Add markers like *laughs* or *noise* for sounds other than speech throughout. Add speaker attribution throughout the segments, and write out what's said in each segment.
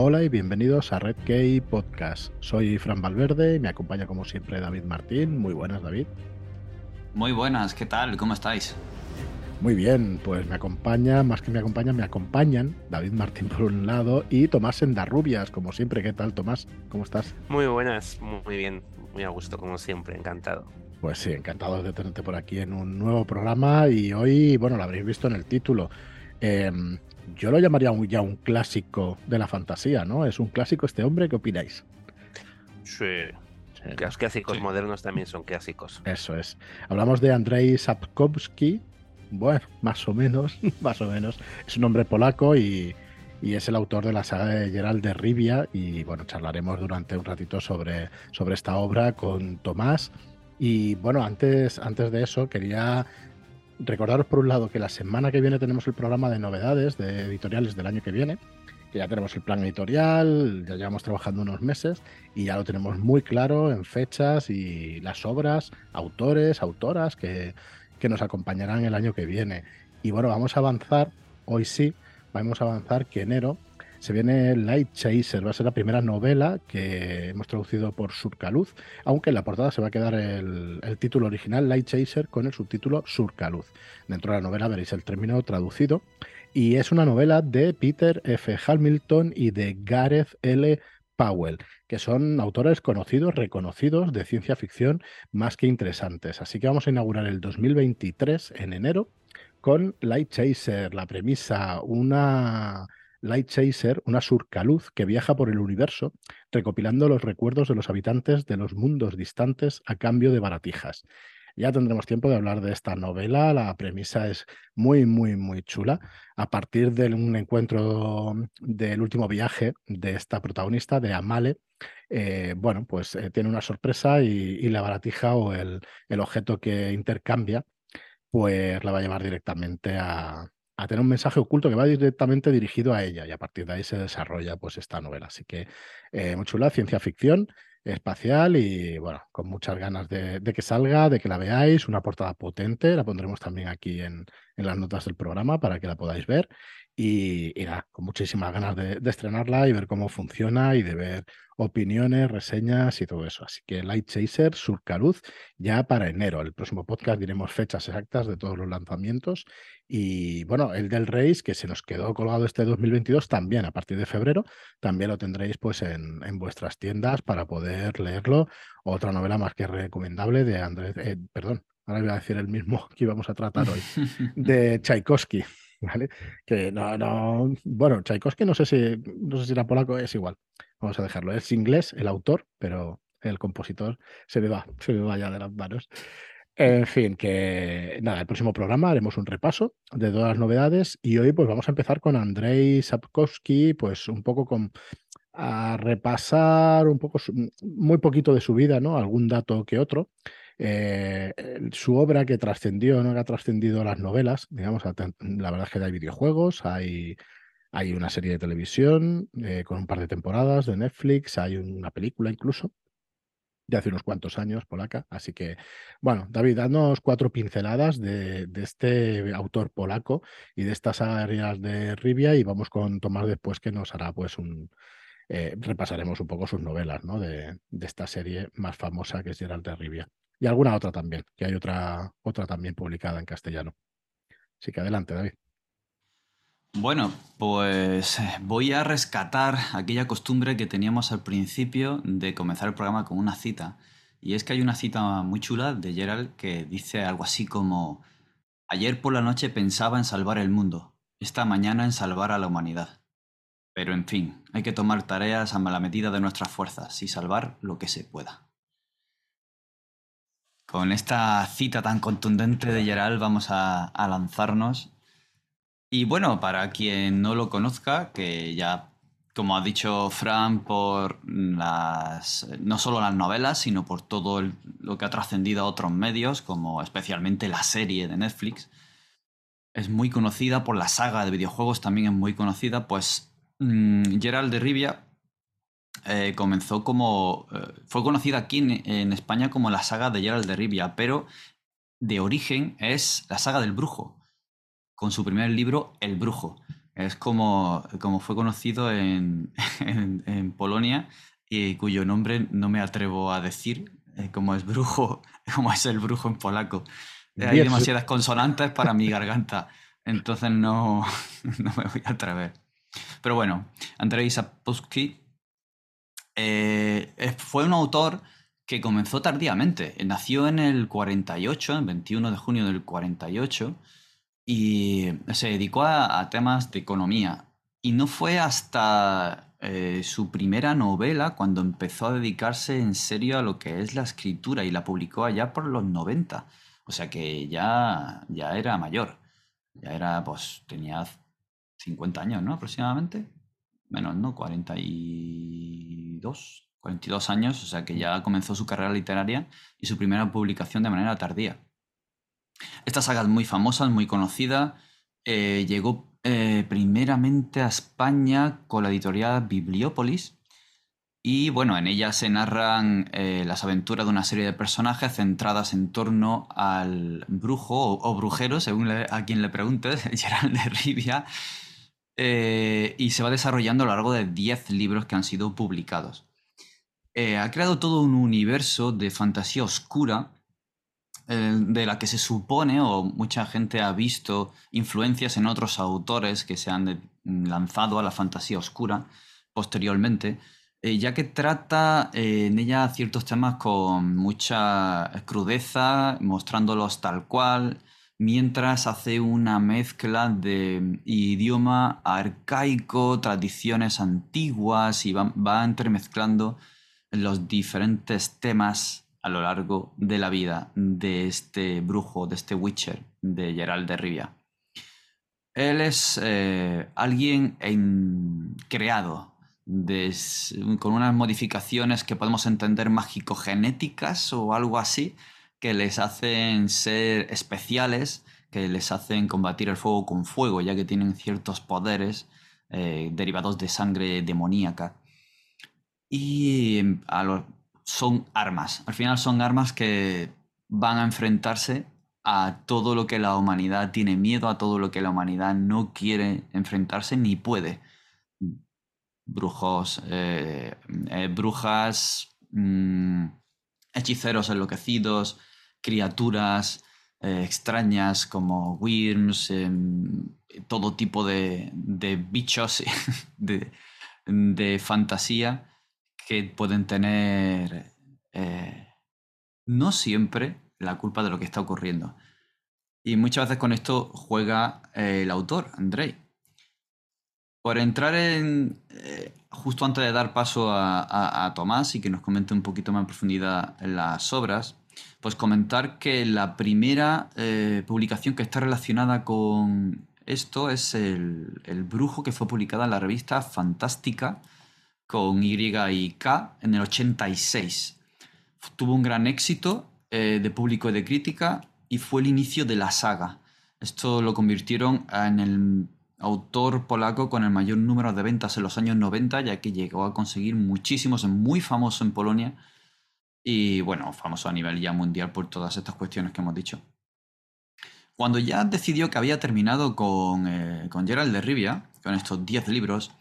Speaker 1: Hola y bienvenidos a Red Key Podcast. Soy Fran Valverde y me acompaña como siempre David Martín. Muy buenas, David.
Speaker 2: Muy buenas, ¿qué tal? ¿Cómo estáis?
Speaker 1: Muy bien, pues me acompaña, más que me acompañan, me acompañan David Martín por un lado y Tomás Endarrubias, como siempre. ¿Qué tal, Tomás? ¿Cómo estás?
Speaker 3: Muy buenas, muy bien, muy a gusto, como siempre, encantado.
Speaker 1: Pues sí, encantado de tenerte por aquí en un nuevo programa y hoy, bueno, lo habréis visto en el título. Em, yo lo llamaría ya un clásico de la fantasía, ¿no? Es un clásico este hombre, ¿qué opináis?
Speaker 3: Sí. Los clásicos modernos también son clásicos.
Speaker 1: Eso es. Hablamos de Andrzej Sapkowski, bueno, más o menos, *laughs* más o menos. Es un hombre polaco y, es el autor de la saga de Gerald de Rivia. Y bueno, charlaremos durante un ratito sobre, sobre esta obra con Tomás. Y bueno, antes, antes de eso, quería recordaros por un lado que la semana que viene tenemos el programa de novedades de editoriales del año que viene. Que ya tenemos el plan editorial, ya llevamos trabajando unos meses y ya lo tenemos muy claro en fechas y las obras, autores, autoras que, que nos acompañarán el año que viene. Y bueno, vamos a avanzar, hoy sí, vamos a avanzar que enero se viene Light Chaser, va a ser la primera novela que hemos traducido por Surcaluz, aunque en la portada se va a quedar el, título original Light Chaser con el subtítulo Surcaluz. Dentro de la novela veréis el término traducido y es una novela de Peter F. Hamilton y de Gareth L. Powell, que son autores conocidos, reconocidos de ciencia ficción más que interesantes. Así que vamos a inaugurar el 2023 en enero con Light Chaser, la premisa, una Light Chaser, una surcaluz que viaja por el universo recopilando los recuerdos de los habitantes de los mundos distantes a cambio de baratijas. Ya tendremos tiempo de hablar de esta novela. La premisa es muy, muy, muy chula. A partir de un encuentro del último viaje de esta protagonista, de Amale, eh, bueno, pues eh, tiene una sorpresa y, la baratija o el, el, objeto que intercambia, pues la va a llevar directamente a, a tener un mensaje oculto que va directamente dirigido a ella y a partir de ahí se desarrolla pues esta novela. Así que eh, muy chula, ciencia ficción, espacial y bueno, con muchas ganas de, que salga, de que la veáis, una portada potente, la pondremos también aquí en, en las notas del programa para que la podáis ver y, con muchísimas ganas de, estrenarla y ver cómo funciona y de ver opiniones, reseñas y todo eso. Así que Light Chaser, Surcaluz, ya para enero. El próximo podcast diremos fechas exactas de todos los lanzamientos. Y bueno, el del Race, que se nos quedó colgado este 2022, también a partir de febrero, también lo tendréis pues en, en vuestras tiendas para poder leerlo. Otra novela más que recomendable de Andrés, eh, perdón, ahora voy a decir el mismo *laughs* que íbamos a tratar hoy, de *laughs* Tchaikovsky. ¿Vale? Que no, no, bueno, Tchaikovsky no sé si, no sé si era polaco, es igual. Vamos a dejarlo. Es inglés el autor, pero el compositor se me va, *laughs* se me va ya de las manos. En fin, que nada, el próximo programa haremos un repaso de todas las novedades y hoy pues vamos a empezar con Andrei Sapkowski, pues un poco con a repasar un poco muy poquito de su vida, ¿no? Algún dato que otro. Eh, su obra que trascendió, ¿no? que ha trascendido las novelas, digamos, la verdad es que hay videojuegos, hay, hay una serie de televisión eh, con un par de temporadas de Netflix, hay una película incluso de hace unos cuantos años, polaca. Así que, bueno, David, danos cuatro pinceladas de, de este autor polaco y de estas áreas de Rivia y vamos con Tomás después que nos hará pues un... Eh, repasaremos un poco sus novelas ¿no? de, de, esta serie más famosa que es Gerald de Rivia y alguna otra también, que hay otra, otra también publicada en castellano. Así que adelante, David.
Speaker 2: Bueno, pues eh, voy a rescatar aquella costumbre que teníamos al principio de comenzar el programa con una cita. Y es que hay una cita muy chula de Gerald que dice algo así como, ayer por la noche pensaba en salvar el mundo, esta mañana en salvar a la humanidad. Pero en fin, hay que tomar tareas a la medida de nuestras fuerzas y salvar lo que se pueda. Con esta cita tan contundente de Gerald vamos a, lanzarnos. Y bueno, para quien no lo conozca, que ya, como ha dicho Fran, por las, no solo las novelas, sino por todo lo que ha trascendido a otros medios, como especialmente la serie de Netflix, es muy conocida por la saga de videojuegos, también es muy conocida, pues mm, Gerald de Rivia eh, comenzó como. Eh, fue conocida aquí en, España como la saga de Gerald de Rivia, pero de origen es la saga del brujo, con su primer libro, El Brujo. Es como, como fue conocido en, *laughs* en, Polonia y cuyo nombre no me atrevo a decir, eh, como es brujo, *laughs* como es el brujo en polaco. Hay demasiadas consonantes para mi garganta, entonces no, *laughs* no me voy a atrever. Pero bueno, Andrzej Sapkowski eh, fue un autor que comenzó tardíamente. Nació en el 48, el 21 de junio del 48, y se dedicó a, temas de economía. Y no fue hasta eh, su primera novela cuando empezó a dedicarse en serio a lo que es la escritura y la publicó allá por los 90. O sea que ya, ya era mayor. Ya era, pues, tenía 50 años, ¿no? Aproximadamente. Menos, ¿no? 42, 42 años, o sea que ya comenzó su carrera literaria y su primera publicación de manera tardía. Esta saga es muy famosa, muy conocida. Eh, llegó eh, primeramente a España con la editorial Bibliópolis. Y bueno, en ella se narran eh, las aventuras de una serie de personajes centradas en torno al brujo o, brujero, según a quien le preguntes, *laughs* Gerald de Rivia, y se va desarrollando a lo largo de 10 libros que han sido publicados. Eh, ha creado todo un universo de fantasía oscura eh, de la que se supone o mucha gente ha visto influencias en otros autores que se han lanzado a la fantasía oscura posteriormente, eh, ya que trata en ella ciertos temas con mucha crudeza, mostrándolos tal cual, mientras hace una mezcla de idioma arcaico, tradiciones antiguas y va, va entremezclando los diferentes temas a lo largo de la vida de este brujo, de este Witcher, de Gerald de Rivia. Él es eh, alguien creado con unas modificaciones que podemos entender mágico-genéticas o algo así, que les hacen ser especiales, que les hacen combatir el fuego con fuego, ya que tienen ciertos poderes eh, derivados de sangre demoníaca y em, son armas. Al final son armas que van a enfrentarse a todo lo que la humanidad tiene miedo, a todo lo que la humanidad no quiere enfrentarse ni puede. Brujos, eh, eh, brujas, mm, hechiceros enloquecidos, criaturas eh, extrañas como worms, em, todo tipo de, de bichos *laughs* de, de fantasía que pueden tener eh, no siempre la culpa de lo que está ocurriendo. Y muchas veces con esto juega eh, el autor, Andrei. Por entrar en, justo antes de dar paso a, Tomás y que nos comente un poquito más en profundidad las obras, pues comentar que la primera publicación que está relacionada con esto es el, el, Brujo que fue publicada en la revista Fantástica con Y y K en el 86. Tuvo un gran éxito eh, de público y de crítica y fue el inicio de la saga. Esto lo convirtieron en el autor polaco con el mayor número de ventas en los años 90, ya que llegó a conseguir muchísimos, es muy famoso en Polonia y bueno, famoso a nivel ya mundial por todas estas cuestiones que hemos dicho. Cuando ya decidió que había terminado con, eh, con Gerald de Rivia, con estos 10 libros,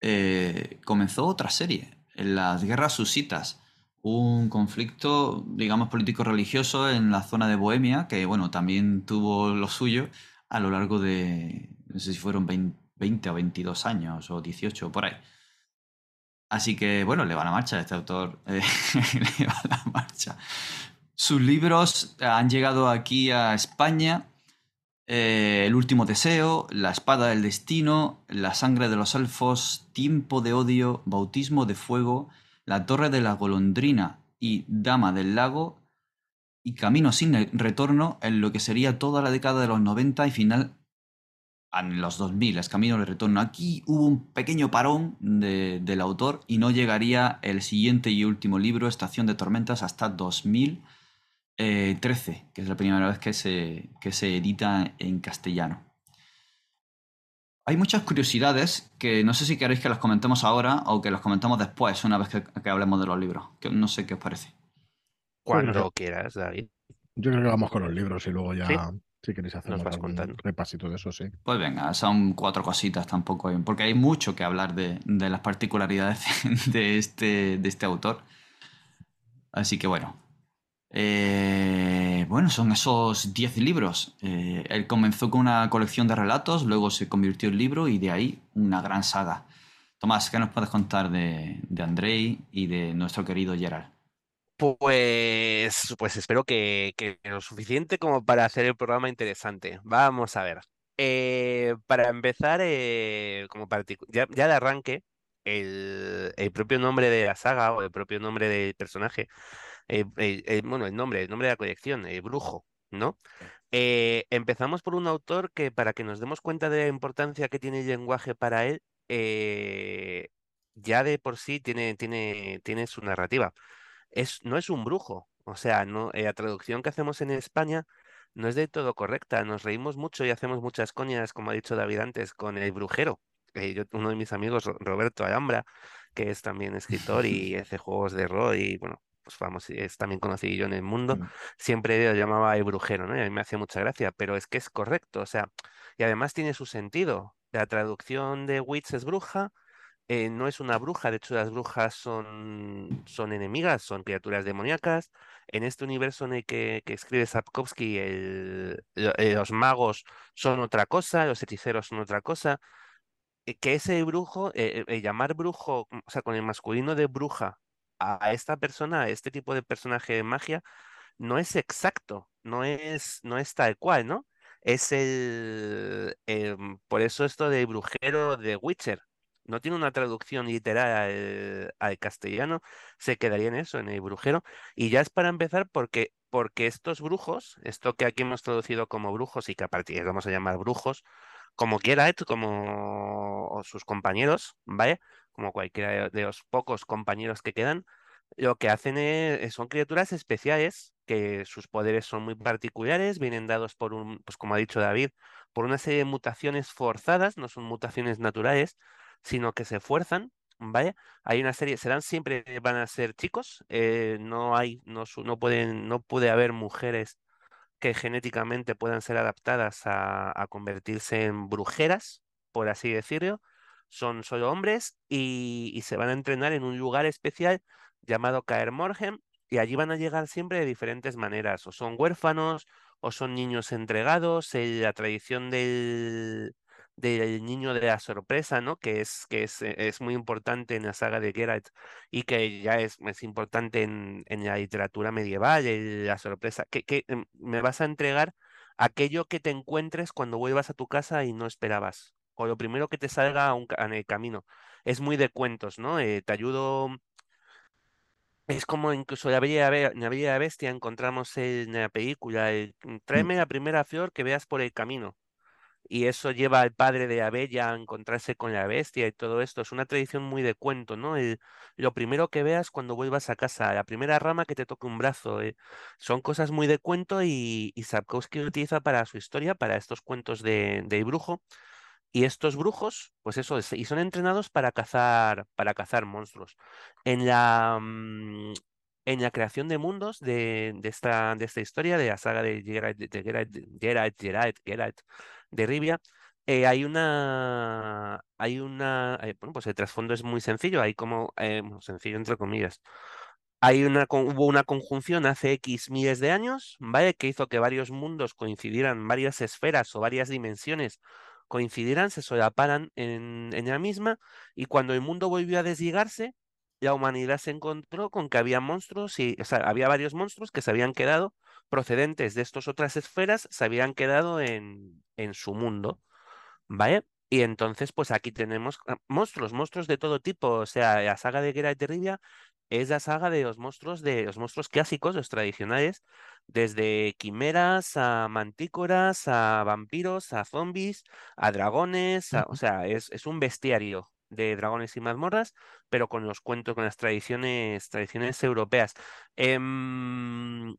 Speaker 2: eh, comenzó otra serie, las guerras susitas, un conflicto, digamos, político-religioso en la zona de Bohemia, que, bueno, también tuvo lo suyo a lo largo de, no sé si fueron 20, o 22 años, o 18, por ahí. Así que, bueno, le va la marcha este autor, eh, *laughs* le va la marcha. Sus libros han llegado aquí a España eh, el último deseo, La espada del destino, La sangre de los elfos, Tiempo de odio, Bautismo de fuego, La torre de la golondrina y Dama del lago y Camino sin retorno en lo que sería toda la década de los 90 y final en los 2000, es Camino de retorno. Aquí hubo un pequeño parón del autor y no llegaría el siguiente y último libro, Estación de Tormentas, hasta 2000 13, eh, que es la primera vez que se, que se edita en castellano. Hay muchas curiosidades que no sé si queréis que las comentemos ahora o que las comentemos después, una vez que, hablemos de los libros. Que no sé qué os parece.
Speaker 3: Cuando quieras, David.
Speaker 1: Yo creo que vamos con los libros y luego ya Si queréis hacer
Speaker 3: Nos vas
Speaker 1: algún
Speaker 3: contando.
Speaker 1: repasito de eso, sí.
Speaker 2: Pues venga, son cuatro cositas tampoco, hay- porque hay mucho que hablar de, de las particularidades *laughs* de este, de este autor. Así que bueno. Eh, bueno, son esos 10 libros. Eh, él comenzó con una colección de relatos, luego se convirtió en libro y de ahí una gran saga. Tomás, ¿qué nos puedes contar de, de Andrei y de nuestro querido Gerald?
Speaker 3: Pues, pues espero que, lo suficiente como para hacer el programa interesante. Vamos a ver. Eh, para empezar, eh, como ya, de arranque, el, el propio nombre de la saga o el propio nombre del personaje, eh, el- el- bueno, el nombre, el nombre de la colección, el brujo, ¿no? Eh, empezamos por un autor que, para que nos demos cuenta de la importancia que tiene el lenguaje para él, eh, ya de por sí tiene, tiene, tiene su narrativa es, no es un brujo. O sea, no, eh, la traducción que hacemos en España no es de todo correcta. Nos reímos mucho y hacemos muchas coñas, como ha dicho David antes, con el brujero. Eh, yo- uno de mis amigos, Ro- Roberto Alhambra, que es también escritor y *laughs* hace juegos de rol y bueno, pues vamos, es también conocido en el mundo,
Speaker 1: Mm.
Speaker 3: siempre lo llamaba el brujero, ¿no? Y a mí me hacía mucha gracia, pero es que es correcto, o sea, y además tiene su sentido. La traducción de witch es bruja eh, no es una bruja, de hecho las brujas son, son enemigas, son criaturas demoníacas. En este universo en el que, escribe Sapkowski, el- eh, los magos son otra cosa, los hechiceros son otra cosa. eh, que ese brujo, llamar brujo, o sea, con el masculino de bruja a, esta persona, a este tipo de personaje de magia, no es exacto, no es, no es tal cual, ¿no? Es el, em, por eso esto de brujero de Witcher. No tiene una traducción literal al, al castellano, se quedaría en eso, en el brujero. Y ya es para empezar porque, porque estos brujos, esto que aquí hemos traducido como brujos y que a partir de vamos a llamar brujos, como Geralt, como o sus compañeros, ¿vale? Como cualquiera de los pocos compañeros que quedan, lo que hacen es, son criaturas especiales, que sus poderes son muy particulares, vienen dados por un, pues como ha dicho David, por una serie de mutaciones forzadas, no son mutaciones naturales, sino que se fuerzan, ¿vale? Hay una serie, serán siempre, van a ser chicos, eh, no hay, no, no pueden, no puede haber mujeres que genéticamente puedan ser adaptadas a, a convertirse en brujeras, por así decirlo. Son solo hombres y, y se van a entrenar en un lugar especial llamado Caer Morhem y allí van a llegar siempre de diferentes maneras, o son huérfanos, o son niños entregados, eh, la tradición del, del niño de la sorpresa, ¿no? Que es, que es, eh, es muy importante en la saga de Geralt y que ya es, es importante en, en la literatura medieval, el- la sorpresa, que, que em, me vas a entregar aquello que te encuentres cuando vuelvas a tu casa y no esperabas, o lo primero que te salga un en el camino. Es muy de cuentos, ¿no? Eh, te ayudo, es como incluso la Bella, la Be- la Bella Bestia encontramos en la película, el, "Mm,
Speaker 1: Mm.
Speaker 3: tráeme la primera flor que veas por el camino. Y eso lleva al padre de la bella a encontrarse con la bestia y todo esto. Es una tradición muy de cuento, ¿no? El- lo primero que veas cuando vuelvas a casa, la primera rama que te toque un brazo. eh, Son cosas muy de cuento y, y Sapkowski lo utiliza para su historia, para estos cuentos de, del brujo. Y estos brujos, pues eso, es- y son entrenados para cazar, para cazar monstruos. En la, mm, en la creación de mundos de, de esta, de esta historia, de la saga de Geralt, de Geralt, Geralt, Geralt, Geralt de Rivia, eh, hay una, hay una, eh, bueno, pues el trasfondo es muy sencillo, hay como, eh, sencillo entre comillas. Hay una, hubo una conjunción hace X miles de años, ¿vale? Que hizo que varios mundos coincidieran, varias esferas o varias dimensiones coincidieran, se solaparan en, en la misma, y cuando el mundo volvió a desligarse, la humanidad se encontró con que había monstruos y, o sea, había varios monstruos que se habían quedado procedentes de estas otras esferas, se habían quedado en, en su mundo, ¿vale? Y entonces, pues aquí tenemos ah, monstruos, monstruos de todo tipo. O sea, la saga de Geralt de Rivia es la saga de los monstruos de los monstruos clásicos, los tradicionales, desde quimeras a mantícoras, a vampiros, a zombies, a dragones, a- o sea, es, es un bestiario de dragones y mazmorras, pero con los cuentos, con las tradiciones, tradiciones europeas. Em,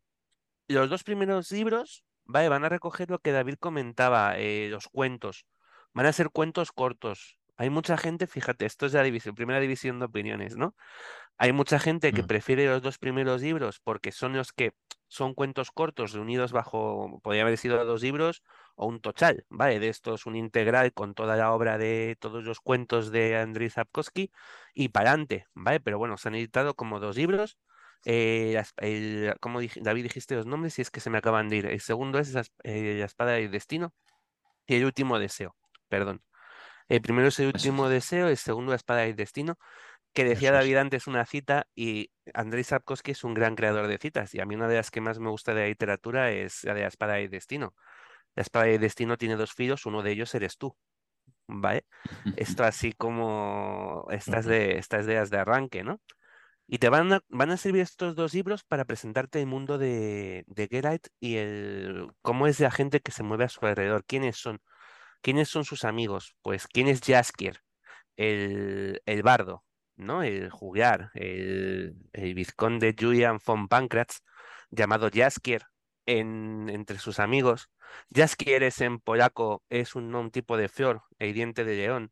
Speaker 3: los dos primeros libros, vale, van a recoger lo que David comentaba, eh, los cuentos. Van a ser cuentos cortos. Hay mucha gente, fíjate, esto es la división, primera división de opiniones, ¿no? Hay mucha gente que
Speaker 1: Mm.
Speaker 3: prefiere los dos primeros libros porque son los que son cuentos cortos reunidos bajo, podría haber sido dos libros o un total, ¿vale? De estos, un integral con toda la obra de todos los cuentos de Andrzej Sapkowski y para adelante, ¿vale? Pero bueno, se han editado como dos libros. Eh, las- el- ¿cómo dij- David dijiste los nombres? Y es que se me acaban de ir. El segundo es la, eh, La espada del destino y el último deseo, perdón. El primero es el último
Speaker 2: es.
Speaker 3: deseo, el segundo la espada del destino que decía
Speaker 1: Eso es.
Speaker 3: David antes una cita y Andrei Sapkowski es un gran creador de citas y a mí una de las que más me gusta de la literatura es la de la espada y destino. La espada y destino tiene dos filos, uno de ellos eres tú, ¿vale? *laughs* Esto así como estas de estas ideas de arranque, ¿no? Y te van a, van a servir estos dos libros para presentarte el mundo de, de Geralt y el cómo es la gente que se mueve a su alrededor, quiénes son, quiénes son sus amigos, pues quién es Jaskier, el, el bardo, ¿no? El juglar, el, el vizconde Julian von Pankratz, llamado Jaskier en, entre sus amigos. Jaskier es en polaco, es un, un tipo de fior, el diente de león.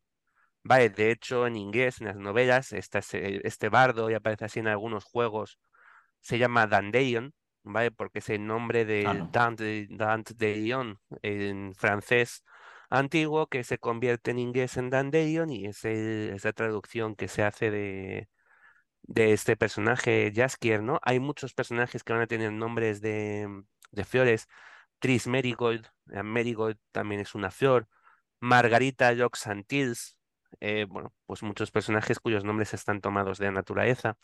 Speaker 3: Vale, de hecho, en inglés, en las novelas, esta este bardo, y aparece así en algunos juegos, se llama Dandelion, ¿vale? Porque es el nombre. Dante, Dante de Lyon en francés antiguo que se convierte en inglés en Dandelion y es, el- es la traducción que se hace de, de este personaje Jaskier, ¿no? Hay muchos personajes que van a tener nombres de, de fiores. Tris Merigold, eh, Merigold también es una flor. Margarita Joxantills, eh, bueno, pues muchos personajes cuyos nombres están tomados de la naturaleza.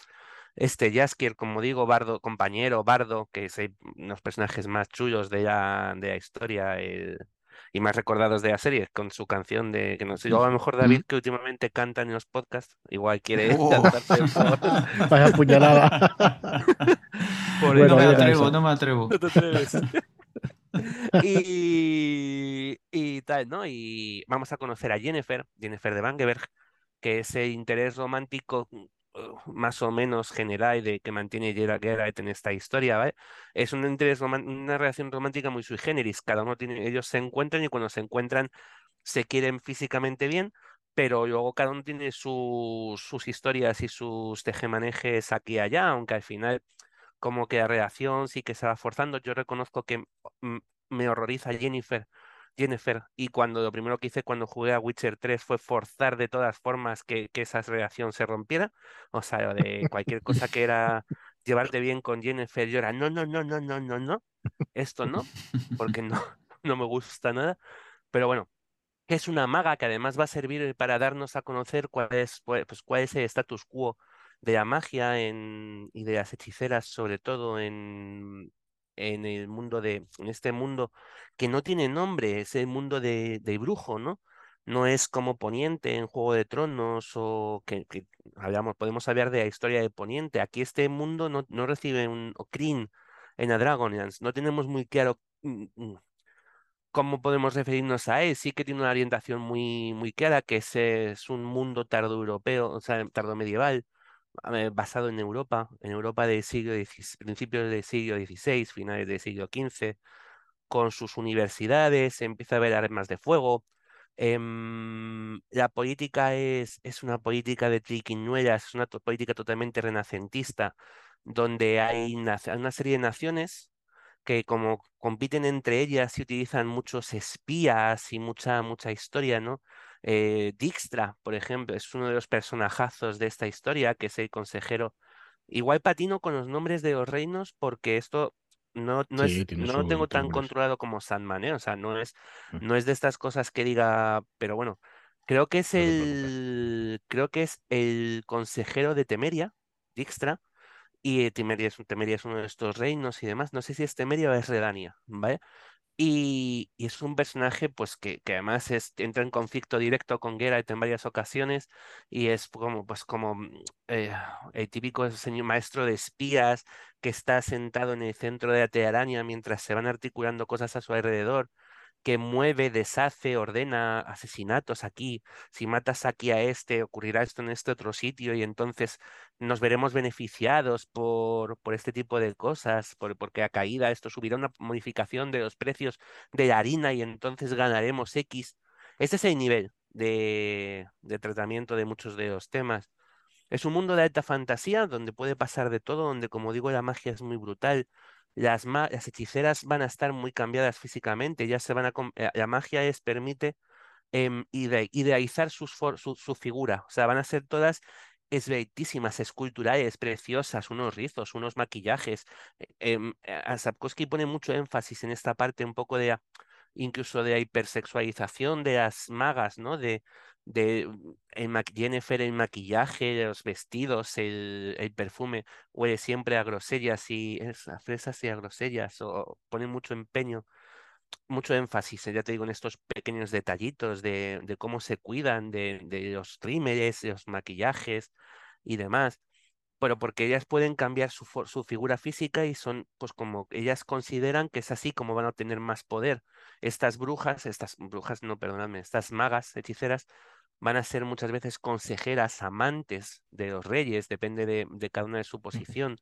Speaker 3: Este Jaskier, como digo, Bardo, compañero, Bardo, que es eh, unos personajes más chullos de la, de la historia el- y más recordados de la serie, con su canción de que no sé, yo a lo mejor David, que últimamente canta en los podcasts, igual quiere *laughs*
Speaker 2: Oh.
Speaker 3: por-
Speaker 1: Vaya puñalada. *laughs*
Speaker 3: por
Speaker 1: Bueno,
Speaker 2: no me atrevo,
Speaker 1: eso.
Speaker 2: no me atrevo.
Speaker 3: No te atreves. *laughs* *laughs* Y, y tal, ¿no? Y vamos a conocer a Jennifer, Jennifer de Vangeberg, que es el interés romántico uh, más o menos general de que mantiene Geralt en esta historia, ¿vale? Es un interés una relación romántica muy sui generis. Cada uno tiene, ellos se encuentran y cuando se encuentran se quieren físicamente bien, pero luego cada uno tiene sus, sus historias y sus tejemanejes aquí y allá, aunque al final como que la relación sí que se va forzando. Yo reconozco que me horroriza Jennifer, Jennifer, y cuando lo primero que hice cuando jugué a Witcher 3 fue forzar de todas formas que, que esa relación se rompiera. O sea, de cualquier cosa que era llevarte bien con Jennifer, yo era, no, no, no, no, no, no, no, esto no, porque no, *laughs* no me gusta nada. Pero bueno, es una maga que además va a servir para darnos a conocer cuál es, pues, cuál es el status quo de la magia en, y de las hechiceras, sobre todo en, en el mundo de, en este mundo que no tiene nombre, es el mundo de, de brujo, ¿no? No es como Poniente en Juego de Tronos o que, hablamos, podemos hablar de la historia de Poniente. Aquí este mundo no, no recibe un o Kryn en la Dragonlance. No tenemos muy claro mm, mm, cómo podemos referirnos a él. Sí que tiene una orientación muy, muy clara, que es, es un mundo tardoeuropeo, o sea, tardomedieval, basado en Europa, en Europa del siglo principios del siglo XVI, finales del siglo XV, con sus universidades, empieza a haber armas de fuego. Em, la política es, es una política de triquiñuelas, es una política totalmente renacentista, donde hay una serie de naciones que como compiten entre ellas y utilizan muchos espías y mucha, mucha historia, ¿no? Eh, Dijkstra, por ejemplo, es uno de los personajazos de esta historia, que es el consejero. Igual patino con los nombres de los reinos porque esto no, no
Speaker 1: Sí,
Speaker 3: es, no lo tengo tan
Speaker 1: nombres.
Speaker 3: controlado como Sandman, ¿eh? O sea, no es,
Speaker 1: Mm.
Speaker 3: no es de estas cosas que diga, pero bueno, creo que es
Speaker 1: No
Speaker 3: el, creo que es el consejero de Temeria, Dijkstra, y Temeria es, Temeria es uno de estos reinos y demás. No sé si es Temeria o es Redania, ¿vale? Y, es un personaje pues que, que además es, entra en conflicto directo con Geralt en varias ocasiones y es como pues como mm, eh, el típico señor maestro de espías que está sentado en el centro de la telaraña mientras se van articulando cosas a su alrededor que mueve, deshace, ordena asesinatos aquí. Si matas aquí a este, ocurrirá esto en este otro sitio y entonces nos veremos beneficiados por, por este tipo de cosas, por, porque a caída esto subirá una modificación de los precios de la harina y entonces ganaremos X. Este es el nivel de, de tratamiento de muchos de los temas. Es un mundo de alta fantasía donde puede pasar de todo, donde como digo la magia es muy brutal. Las, las hechiceras van a estar muy cambiadas físicamente, ya se van a... Eh, la magia les permite eh, idealizar su, su, figura, o sea, van a ser todas esbeltísimas, esculturales, preciosas, unos rizos, unos maquillajes. Eh, a Sapkowski pone mucho énfasis en esta parte un poco de incluso de hipersexualización de las magas, ¿no? De, de mm, el Jennifer, el maquillaje, los vestidos, el, el, perfume, huele siempre a grosellas y a fresas y a grosellas, o pone mucho empeño, mucho énfasis, ya te digo, en estos pequeños detallitos de, de cómo se cuidan, de, de los trímeres, los maquillajes y demás pero porque ellas pueden cambiar su, su, figura física y son, pues como ellas consideran que es así como van a obtener más poder. Estas brujas, estas brujas, no, perdóname, estas magas, hechiceras, van a ser muchas veces consejeras, amantes de los reyes, depende de, de cada una de su posición,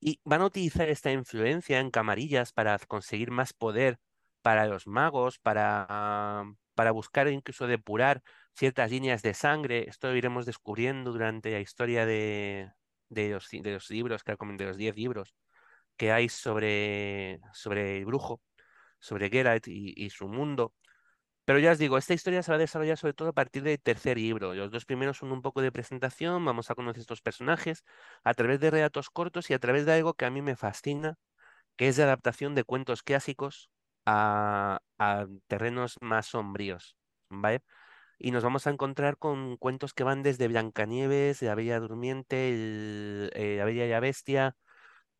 Speaker 3: y van a utilizar esta influencia en camarillas para conseguir más poder para los magos, para, para buscar incluso depurar ciertas líneas de sangre. Esto lo iremos descubriendo durante la historia de, de los, de los libros, de los 10 libros que hay sobre, sobre el brujo, sobre Geralt y, su mundo. Pero ya os digo, esta historia se va a desarrollar sobre todo a partir del tercer libro. Los dos primeros son un poco de presentación, vamos a conocer estos personajes a través de relatos cortos y a través de algo que a mí me fascina, que es la adaptación de cuentos clásicos a, terrenos más sombríos. ¿Vale? y nos vamos a encontrar con cuentos que van desde Blancanieves, La Bella Durmiente, el, eh, La Bella y la Bestia,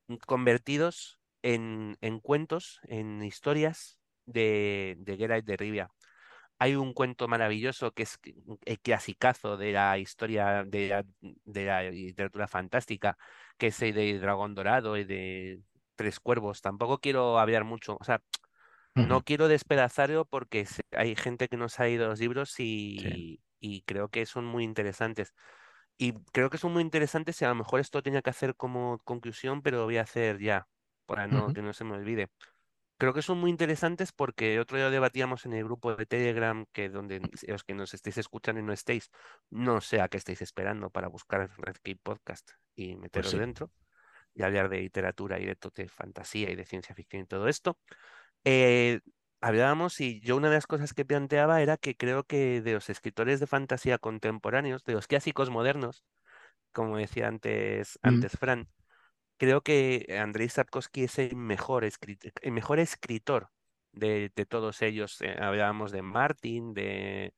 Speaker 3: mm, convertidos en, en cuentos, en historias de, de Geralt de Rivia. Hay un cuento maravilloso que es el clasicazo de la historia de la, de la literatura fantástica, que es el de Dragón Dorado y de Tres Cuervos. Tampoco quiero hablar mucho, o sea, no quiero despedazarlo porque hay gente que no ha leído los libros y, creo que son muy interesantes. Y creo que son muy interesantes y a lo mejor esto tenía que hacer como conclusión, pero lo voy a hacer ya, para no, que no se me olvide. Creo que son muy interesantes porque otro día debatíamos en el grupo de Telegram, que donde los que nos estéis escuchando y no estéis, no sé a qué estáis esperando para buscar *laughs* Redkey Podcast y pues meteros dentro y hablar de literatura y de, de fantasía y de ciencia ficción y todo esto eh, hablábamos y yo una de las cosas que planteaba era que creo que de los escritores de fantasía contemporáneos, de los clásicos modernos, como decía antes, mm. antes Fran, creo que Andrei Sapkowski es el mejor, el mejor escritor de, de todos ellos. Eh, hablábamos de Martin, de,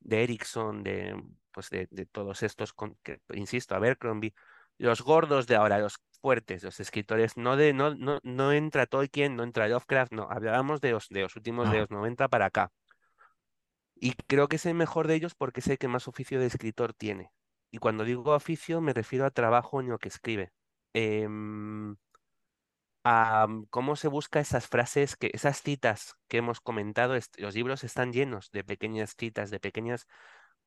Speaker 3: de Erickson, de, pues de, de todos estos, con, que, insisto, Abercrombie, los gordos de ahora, los fuertes, los escritores, no de, no, no, no entra Tolkien, no entra Lovecraft, no, hablábamos de los, de los últimos de los 90 para acá. Y creo que es el mejor de ellos porque es el que más oficio de escritor tiene. Y cuando digo oficio me refiero a trabajo en lo que escribe. Em, a mm, cómo se busca esas frases, que, esas citas que hemos comentado, los libros están llenos de pequeñas citas, de pequeñas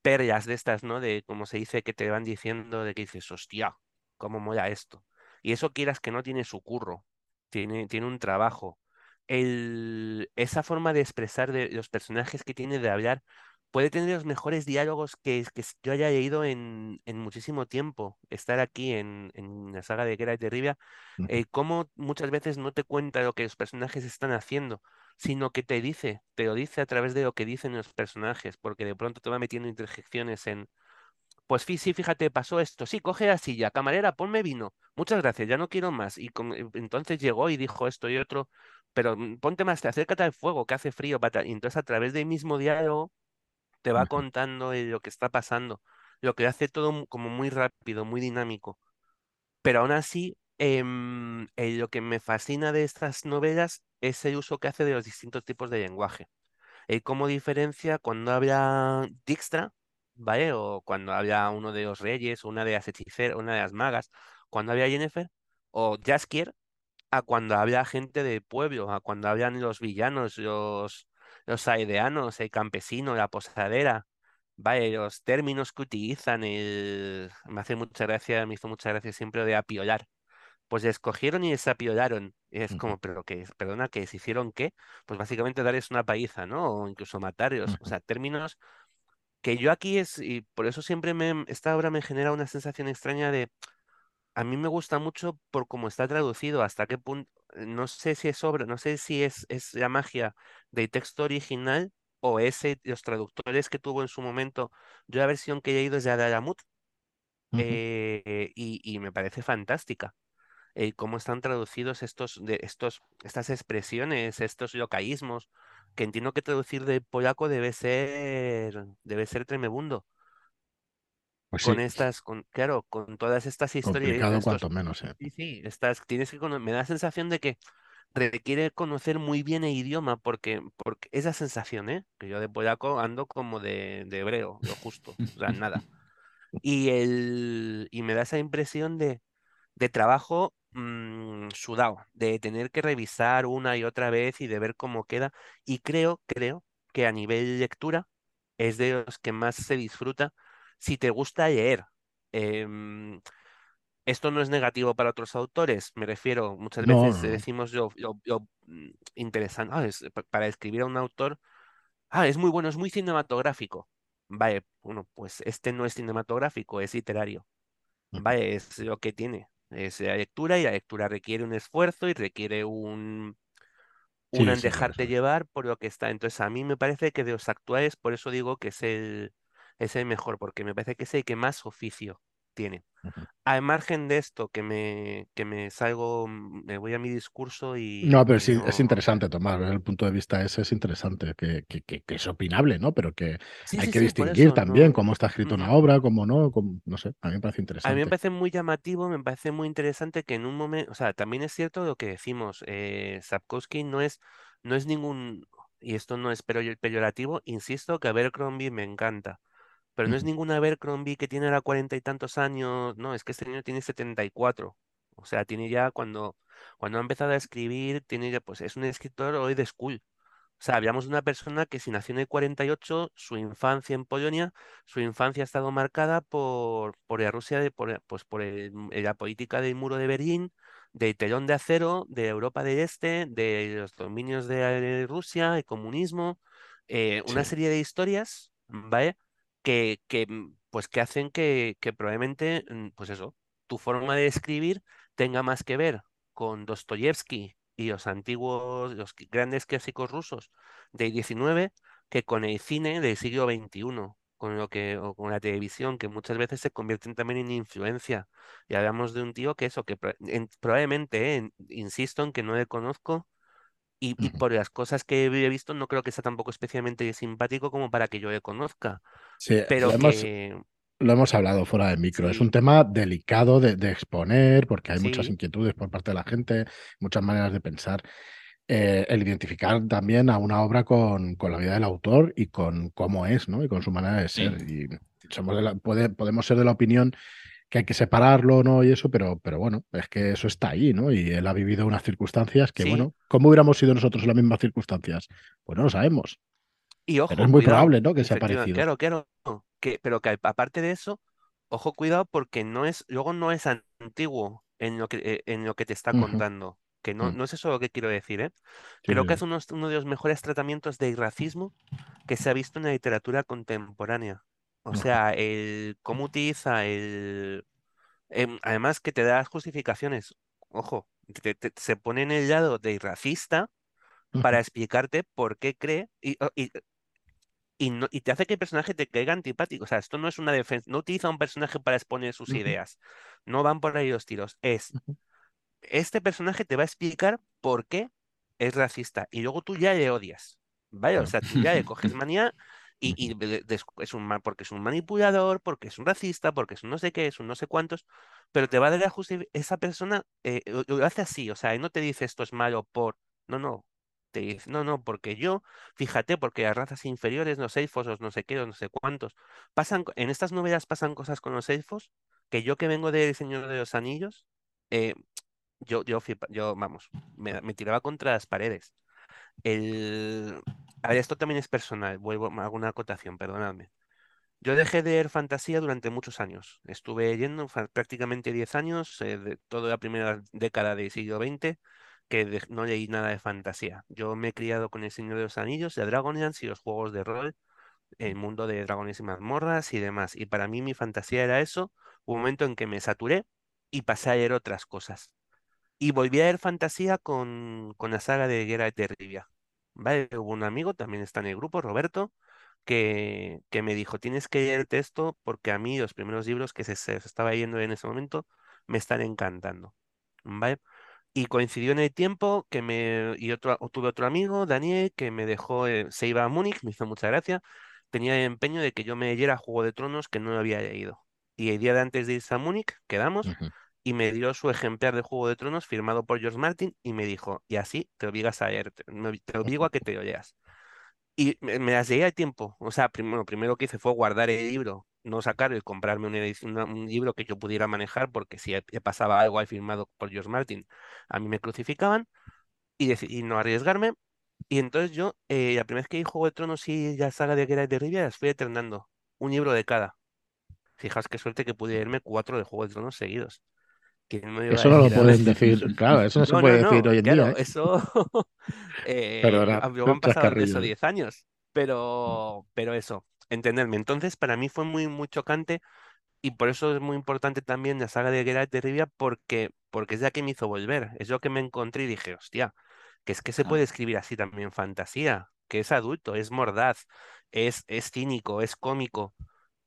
Speaker 3: perlas de estas, ¿no? De como se dice que te van diciendo de que dices, hostia, cómo mola esto. Y eso quieras que no tiene su curro, tiene, tiene un trabajo. Esa forma de expresar de los personajes que tiene de hablar puede tener los mejores diálogos que, que yo haya leído en, en muchísimo tiempo. Estar aquí en, en la saga de Geralt de Rivia, eh, como muchas veces no te cuenta lo que los personajes están haciendo, sino que te dice, te lo dice a través de lo que dicen los personajes, porque de pronto te va metiendo interjecciones en, pues sí, fíjate, pasó esto. Sí, coge la silla, camarera, ponme vino. Muchas gracias, ya no quiero más. Y eh, entonces llegó y dijo esto y otro, pero mm, ponte más, acércate al fuego, que hace frío. Y entonces a través del mismo diálogo te va contando lo que está pasando, lo que hace todo como muy rápido, muy dinámico. Pero aún así, em, eh, lo que me fascina de estas novelas es el uso que hace de los distintos tipos de lenguaje. Y cómo diferencia cuando habla Dijkstra, ¿vale? O cuando había uno de los reyes, una de las hechiceras, una de las magas, cuando había Jennifer, o Jaskier, a cuando había gente de pueblo, a cuando habían los villanos, los, los aideanos, el campesino, la posadera, ¿vale? Los términos que utilizan, el... me hace mucha gracia, me hizo mucha gracia siempre de apiolar. Pues escogieron y desapiolaron. Es como, pero que, perdona, que se hicieron qué? Pues básicamente darles una paliza, ¿no? O incluso matarlos. O sea, términos que yo aquí es, y por eso siempre me, esta obra me genera una sensación extraña de, a mí me gusta mucho por cómo está traducido, hasta qué punto, no sé si es obra, no sé si es, es la magia del texto original o ese, los traductores que tuvo en su momento. Yo la versión que he leído es de Adalamut eh, y, y me parece fantástica. eh, cómo están traducidos estos, de, estos, estas expresiones, estos locaísmos, que entiendo que traducir de polaco debe ser, debe ser tremebundo.
Speaker 1: Pues
Speaker 3: Con
Speaker 1: sí,
Speaker 3: estas, con, claro, con todas estas historias, estos,
Speaker 1: cuanto menos, ¿eh?
Speaker 3: sí, sí, estas, tienes que, me da la sensación de que requiere conocer muy bien el idioma, porque, porque esa sensación, ¿eh? Que yo de polaco ando como de, de hebreo, lo justo, o sea, nada. *laughs* Y, el, y me da esa impresión de, de trabajo mm, sudado, de tener que revisar una y otra vez y de ver cómo queda. Y creo, creo que a nivel lectura es de los que más se disfruta si te gusta leer. Em, esto no es negativo para otros autores, me refiero, muchas
Speaker 1: No,
Speaker 3: veces
Speaker 1: no,
Speaker 3: decimos yo, yo, yo, mm, interesante, ah, es- para escribir a un autor, ah, es muy bueno, es muy cinematográfico. Vale, bueno, pues este no es cinematográfico, es literario.
Speaker 1: Ujú.
Speaker 3: Vale, es lo que tiene. Es la lectura y la lectura requiere un esfuerzo y requiere un, una
Speaker 1: Sí,
Speaker 3: en
Speaker 1: sí, eso
Speaker 3: dejarte llevar por lo que está. Entonces, a mí me parece que de los actuales, por eso digo que es el, es el mejor, porque me parece que es el que más oficio tiene. Al margen de esto, que me, que me salgo, mm, me voy a mi discurso
Speaker 1: No,
Speaker 3: y,
Speaker 1: pero
Speaker 3: y
Speaker 1: sí, es
Speaker 3: no.
Speaker 1: interesante, Tomás, ver el punto de vista ese es interesante, que, que- que- que es opinable, ¿no? Pero que
Speaker 3: Sí,
Speaker 1: hay
Speaker 3: sí,
Speaker 1: que
Speaker 3: sí,
Speaker 1: distinguir
Speaker 3: eso,
Speaker 1: también
Speaker 3: no.
Speaker 1: cómo está escrito una obra, cómo no, cómo- no sé, a mí me parece
Speaker 3: A mí me
Speaker 1: interesante.
Speaker 3: parece muy llamativo, me parece muy interesante que en un momento, o sea, también es cierto lo que decimos, eh, Sapkowski no es, no es ningún, y esto no es pero- peyorativo, insisto que Abercrombie me encanta, pero no es ningún Abercrombie que tiene ahora cuarenta y tantos años, no, es que este niño tiene setenta y cuatro, o sea, tiene ya cuando, cuando ha empezado a escribir, tiene ya, pues es un escritor hoy de school. O sea, hablamos de una persona que si nació en el 48, su infancia en Polonia, su infancia ha estado marcada por, por la Rusia, de, por, pues por el- la política del muro de Berlín, del telón de acero, de Europa del Este, de los dominios de, Rusia, el comunismo, eh,
Speaker 1: Sí.
Speaker 3: una serie de historias, ¿vale? Que, mm, pues que hacen que, probablemente, mm, pues eso, tu forma de escribir tenga más que ver con Dostoyevsky y los antiguos, los grandes clásicos rusos del 19 que con el cine del siglo XXI, con lo que, o con la televisión, que muchas veces se convierten también en influencia. Y hablamos de un tío que eso, que pro- en- probablemente, eh, insisto en que no le conozco, y, por las cosas que he visto, no creo que sea tampoco especialmente simpático como para que yo le conozca,
Speaker 1: Sí, lo
Speaker 3: pero
Speaker 1: hemos,
Speaker 3: que
Speaker 1: lo hemos hablado fuera de micro. Es un tema delicado de, de exponer porque hay muchas inquietudes por parte de la gente, muchas maneras de pensar. eh, el identificar también a una obra con, con la vida del autor y con cómo es, ¿no? Y con su manera de ser. Y somos de la- puede- podemos ser de la opinión que hay que separarlo, ¿no? Y eso, pero, pero bueno, es que eso está ahí, ¿no? Y él ha vivido unas circunstancias que,
Speaker 3: sí.
Speaker 1: bueno, ¿cómo hubiéramos sido nosotros en las mismas circunstancias? Pues no lo sabemos,
Speaker 3: Y
Speaker 1: pero es
Speaker 3: ojo,
Speaker 1: muy
Speaker 3: cuidado,
Speaker 1: probable, ¿no? Que sea parecido.
Speaker 3: claro, claro, que, pero que aparte de eso, ojo, cuidado, porque no es, luego no es antiguo en lo que, eh, en lo que te está contando. Que no,
Speaker 1: ujú.
Speaker 3: no es eso lo que quiero decir, ¿eh?
Speaker 1: Sí,
Speaker 3: Creo
Speaker 1: sí,
Speaker 3: que es uno, uno de los mejores tratamientos de racismo que se ha visto en la literatura contemporánea. O sea, el cómo utiliza el... em, además que te da justificaciones. Ojo, te- te- se pone en el lado de racista para explicarte por qué cree, y, y y, no- y te hace que el personaje te caiga antipático. O sea, esto no es una defensa, no utiliza a un personaje para exponer sus
Speaker 1: ujú,
Speaker 3: ideas. No van por ahí los tiros. Es,
Speaker 1: ujú,
Speaker 3: este personaje te va a explicar por qué es racista y luego tú ya le odias. ¿Vale? O
Speaker 1: claro,
Speaker 3: sea, tú ya le *laughs* coges manía y, y de- de- es un, ma- porque es un manipulador, porque es un racista, porque es un no sé qué, es un no sé cuántos, pero te va a dar a justi- esa persona eh, lo, lo hace así, o sea, él no te dice esto es malo por, no, no, te dice, no, no, porque yo Fíjate, porque las razas inferiores, los elfos, los no sé qué, los no sé cuántos, pasan, en estas novelas pasan cosas con los elfos que yo que vengo del Señor de los Anillos, eh, yo, yo, yo, vamos, me, me tiraba contra las paredes. El... A ver, esto también es personal, vuelvo, hago una acotación, perdonadme. Yo dejé de leer fantasía durante muchos años. Estuve leyendo prácticamente 10 años, eh, toda la primera década del siglo XX, que no leí nada de fantasía. Yo me he criado con El Señor de los Anillos, de Dragonlance y los juegos de rol el mundo de dragones y mazmorras y demás. Y para mí mi fantasía era eso, un momento en que me saturé y pasé a leer otras cosas. Y volví a leer fantasía con, con la saga de Geralt de Rivia. ¿Vale? Hubo un amigo, también está en el grupo, Roberto, que, que me dijo, tienes que leerte esto porque a mí los primeros libros que se, estaba leyendo en ese momento me están encantando. ¿Vale? Y coincidió en el tiempo que me. Y otro, tuve otro amigo, Daniel, que me dejó. eh, se iba a Múnich, me hizo mucha gracia. Tenía el empeño de que yo me leyera Juego de Tronos que no había leído. Y el día de antes de irse a Múnich, quedamos. Y me dio su ejemplar de Juego de Tronos firmado por George Martin y me dijo, y así te obligas a leer, me- te obligo a que te lo leas. Y me, me las leí al tiempo. O sea, primero, primero que hice fue guardar el libro, no sacarlo y comprarme un libro que yo pudiera manejar, porque si pasaba algo ahí firmado por George Martin, a mí me crucificaban y decidí no arriesgarme. Y entonces yo, eh, la primera vez que vi Juego de Tronos y la saga de Geralt de Rivia, las fui eternando. Un libro de cada. Fijaos qué suerte que pude leerme cuatro de Juego de Tronos seguidos. ¿Quién me iba a
Speaker 1: Eso no lo pueden *laughs* decir, claro, eso no se puede
Speaker 3: no,
Speaker 1: decir hoy en
Speaker 3: claro,
Speaker 1: día. ¿eh?
Speaker 3: eso. *laughs* eh,
Speaker 1: Pero era
Speaker 3: han pasado de eso
Speaker 1: chascarrillo. ¿eh?
Speaker 3: 10 años, pero, pero eso, entenderme. Entonces, para mí fue muy, muy chocante y por eso es muy importante también la saga de Geralt de Rivia, porque, porque es la que me hizo volver. Es lo que me encontré y dije, hostia, que es que se puede escribir así también fantasía, que es adulto, es mordaz, es, es cínico, es cómico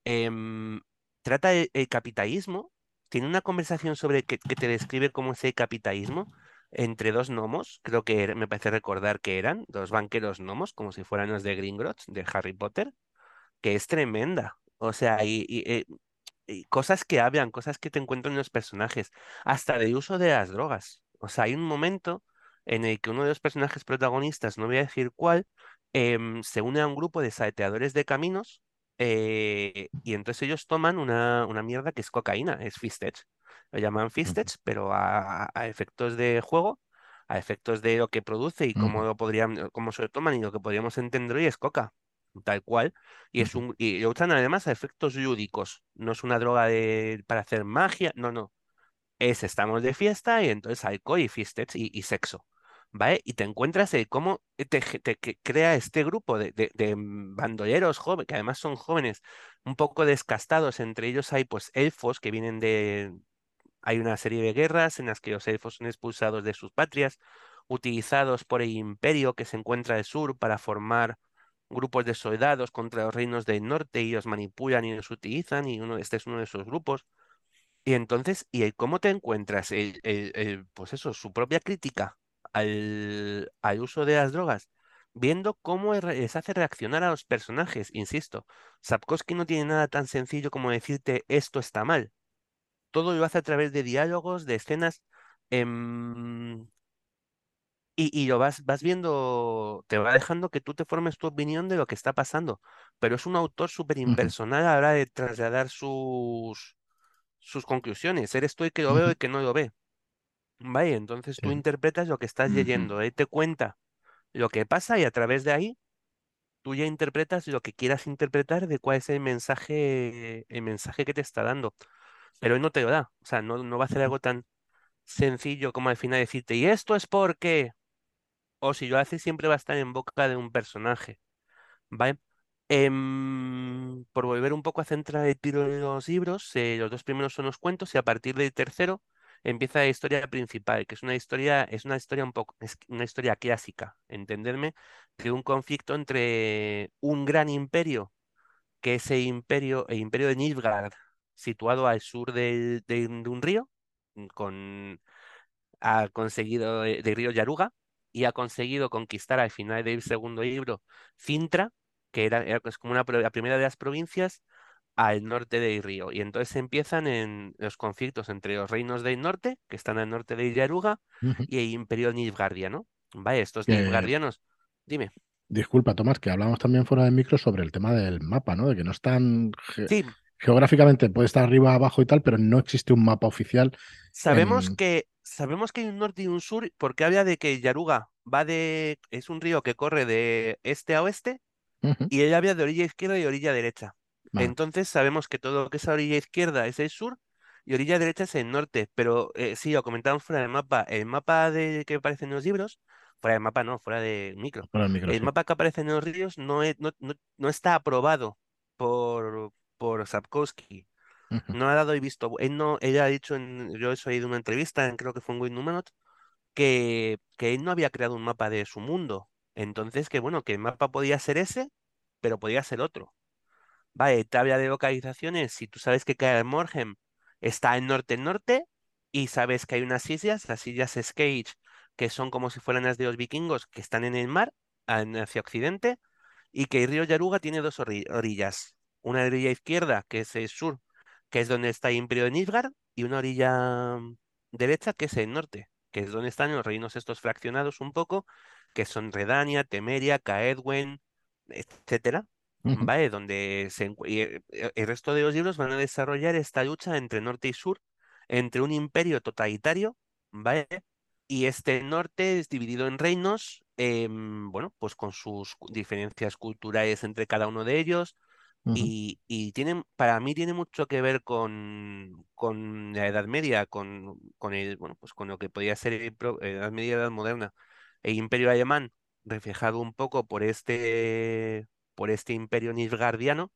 Speaker 3: em, trata el, el capitalismo, tiene una conversación sobre que, te describe cómo es el capitalismo entre dos gnomos, creo que era- me parece recordar que eran dos banqueros gnomos, como si fueran los de Gringotts, de Harry Potter, que es tremenda. O sea, eh, y cosas que hablan, cosas que te encuentran en los personajes, hasta de uso de las drogas. O sea, hay un momento en el que uno de los personajes protagonistas, no voy a decir cuál, em, se une a un grupo de salteadores de caminos eh, y entonces ellos toman una, una mierda que es cocaína, es Fistech. Lo llaman Fistech, pero a, a- efectos de juego, a efectos de lo que produce y cómo lo podrían, cómo se lo toman y lo que podríamos entender hoy es coca, tal cual. Y es un, y lo usan además a efectos lúdicos. No es una droga de, para hacer magia, no, no. Es estamos de fiesta y entonces alcohol y fiestas y, y sexo. Y te encuentras cómo te, crea este grupo de, bandoleros jóvenes, que además son jóvenes, un poco descastados. Entre ellos hay pues elfos que vienen de. Hay una serie de guerras en las que los elfos son expulsados de sus patrias, utilizados por el imperio que se encuentra al sur para formar grupos de soldados contra los reinos del norte y los manipulan y los utilizan y uno, este es uno de esos grupos. Y entonces, ¿y cómo te encuentras? El, pues eso, su propia crítica al, al uso de las drogas, viendo cómo les hace reaccionar a los personajes, insisto. Sapkowski no tiene nada tan sencillo como decirte esto está mal. Todo lo hace a través de diálogos, de escenas, em, y, y lo vas, vas viendo, te va dejando que tú te formes tu opinión de lo que está pasando. Pero es un autor súper impersonal a la hora de trasladar sus, sus conclusiones. Eres tú el que lo ve o
Speaker 1: ujú.
Speaker 3: el que no lo ve. Vale, entonces tú interpretas lo que estás leyendo. Él te cuenta lo que pasa y a través de ahí tú ya interpretas lo que quieras interpretar de cuál es el mensaje, el mensaje que te está dando. Pero él no te lo da. O sea, no, no va a hacer algo tan sencillo como al final decirte, y esto es porque, o si lo hace siempre va a estar en boca de un personaje. ¿Vale? Em, por volver un poco a centrar el tiro de los libros, eh, los dos primeros son los cuentos y a partir del tercero empieza la historia principal, que es una historia, es una historia un poco, es una historia clásica, entenderme, de un conflicto entre un gran imperio, que es el imperio, el imperio de Nilfgaard, situado al sur del- de, de un río, con ha conseguido eh, de Río Yaruga y ha conseguido conquistar al final del segundo libro Cintra, que era, era pues como una, la primera de las provincias al norte del río. Y entonces empiezan en los conflictos entre los reinos del norte, que están al norte de Yaruga, y el imperio nilfgaardiano. Vaya, estos nilfgaardianos, dime.
Speaker 1: disculpa, Tomás, que hablamos también fuera del micro sobre el tema del mapa, ¿no? De que no están ge-
Speaker 3: Sí,
Speaker 1: geográficamente, puede estar arriba, abajo y tal, pero no existe un mapa oficial
Speaker 3: sabemos
Speaker 1: en...
Speaker 3: que sabemos que hay un norte y un sur, porque habla de que Yaruga va de, es un río que corre de este a oeste y ella había de orilla izquierda y orilla derecha. Entonces sabemos que todo lo que es a orilla izquierda es el sur y orilla derecha es el norte, pero eh, sí, lo comentamos fuera del mapa. El mapa de, que aparece en los libros fuera de mapa no, fuera de micro.
Speaker 1: El micro,
Speaker 3: El
Speaker 1: sí.
Speaker 3: mapa que aparece en los ríos no, es- no, no, no está aprobado por, por Sapkowski. No ha dado y visto. Él no, él ha dicho, en, yo he oído una entrevista, en- creo que fue en Win Numenot, que, que él no había creado un mapa de su mundo. Entonces, que bueno, que el mapa podía ser ese, pero podía ser otro. Vale, tabla de localizaciones. Si tú sabes que Kaer está en norte-norte y sabes que hay unas islas, las islas Skage, que son como si fueran las de los vikingos, que están en el mar, hacia occidente, y que el río Yaruga tiene dos orillas. Una orilla izquierda, que es el sur, que es donde está el Imperio de Nilfgaard, y una orilla mm, derecha, que es el norte, que es donde están los reinos estos fraccionados un poco, que son Redania, Temeria, Caedwen, etcétera. ¿Vale? Donde se, y, eh, eh, el resto de los libros van a desarrollar esta lucha entre norte y sur, entre un imperio totalitario, ¿vale? Y este norte es dividido en reinos, em, bueno, pues con sus diferencias culturales entre cada uno de ellos. Y, y tienen, para mí tiene mucho que ver con, con la Edad Media, con, con el, bueno, pues con lo que podía ser el pro- Edad Media, Edad Moderna. El Imperio Alemán, reflejado un poco por este, por este imperio nilfgaardiano,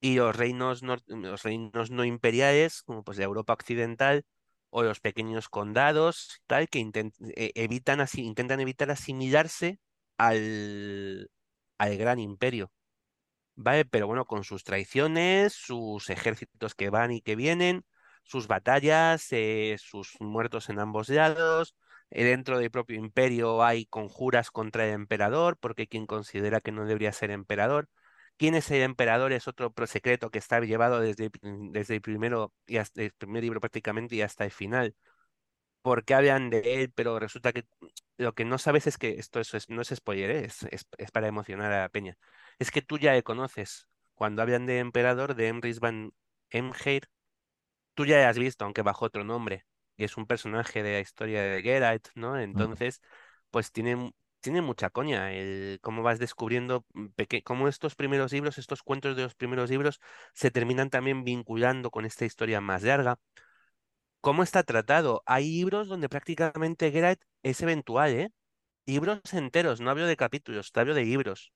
Speaker 3: y los reinos, nor- los reinos no imperiales, como pues de Europa Occidental, o los pequeños condados, tal, que intent- e- evitan así, intentan evitar asimilarse al, al gran imperio. ¿Vale? Pero bueno, con sus traiciones, sus ejércitos que van y que vienen, sus batallas, eh, sus muertos en ambos lados. Eh, dentro del propio imperio hay conjuras contra el emperador, porque quien considera que no debería ser emperador. ¿Quién es el emperador? Es otro secreto que está llevado desde, prim- desde el primero y el primer libro prácticamente y hasta el final porque hablan de él, pero resulta que lo que no sabes es que esto es- es- no es spoiler, ¿eh? Es, es- para emocionar a la peña. Es que tú ya le conoces. Cuando hablan de emperador, de Emrys van Emhyr, tú ya le has visto, aunque bajo otro nombre. Y es un personaje de la historia de Geralt, ¿no? Entonces, pues tiene, tiene mucha coña el cómo vas descubriendo mm, cómo estos primeros libros, estos cuentos de los primeros libros, se terminan también vinculando con esta historia más larga ¿Cómo está tratado? Hay libros donde prácticamente Geralt es eventual, ¿eh? Libros enteros, no hablo de capítulos, te hablo de libros.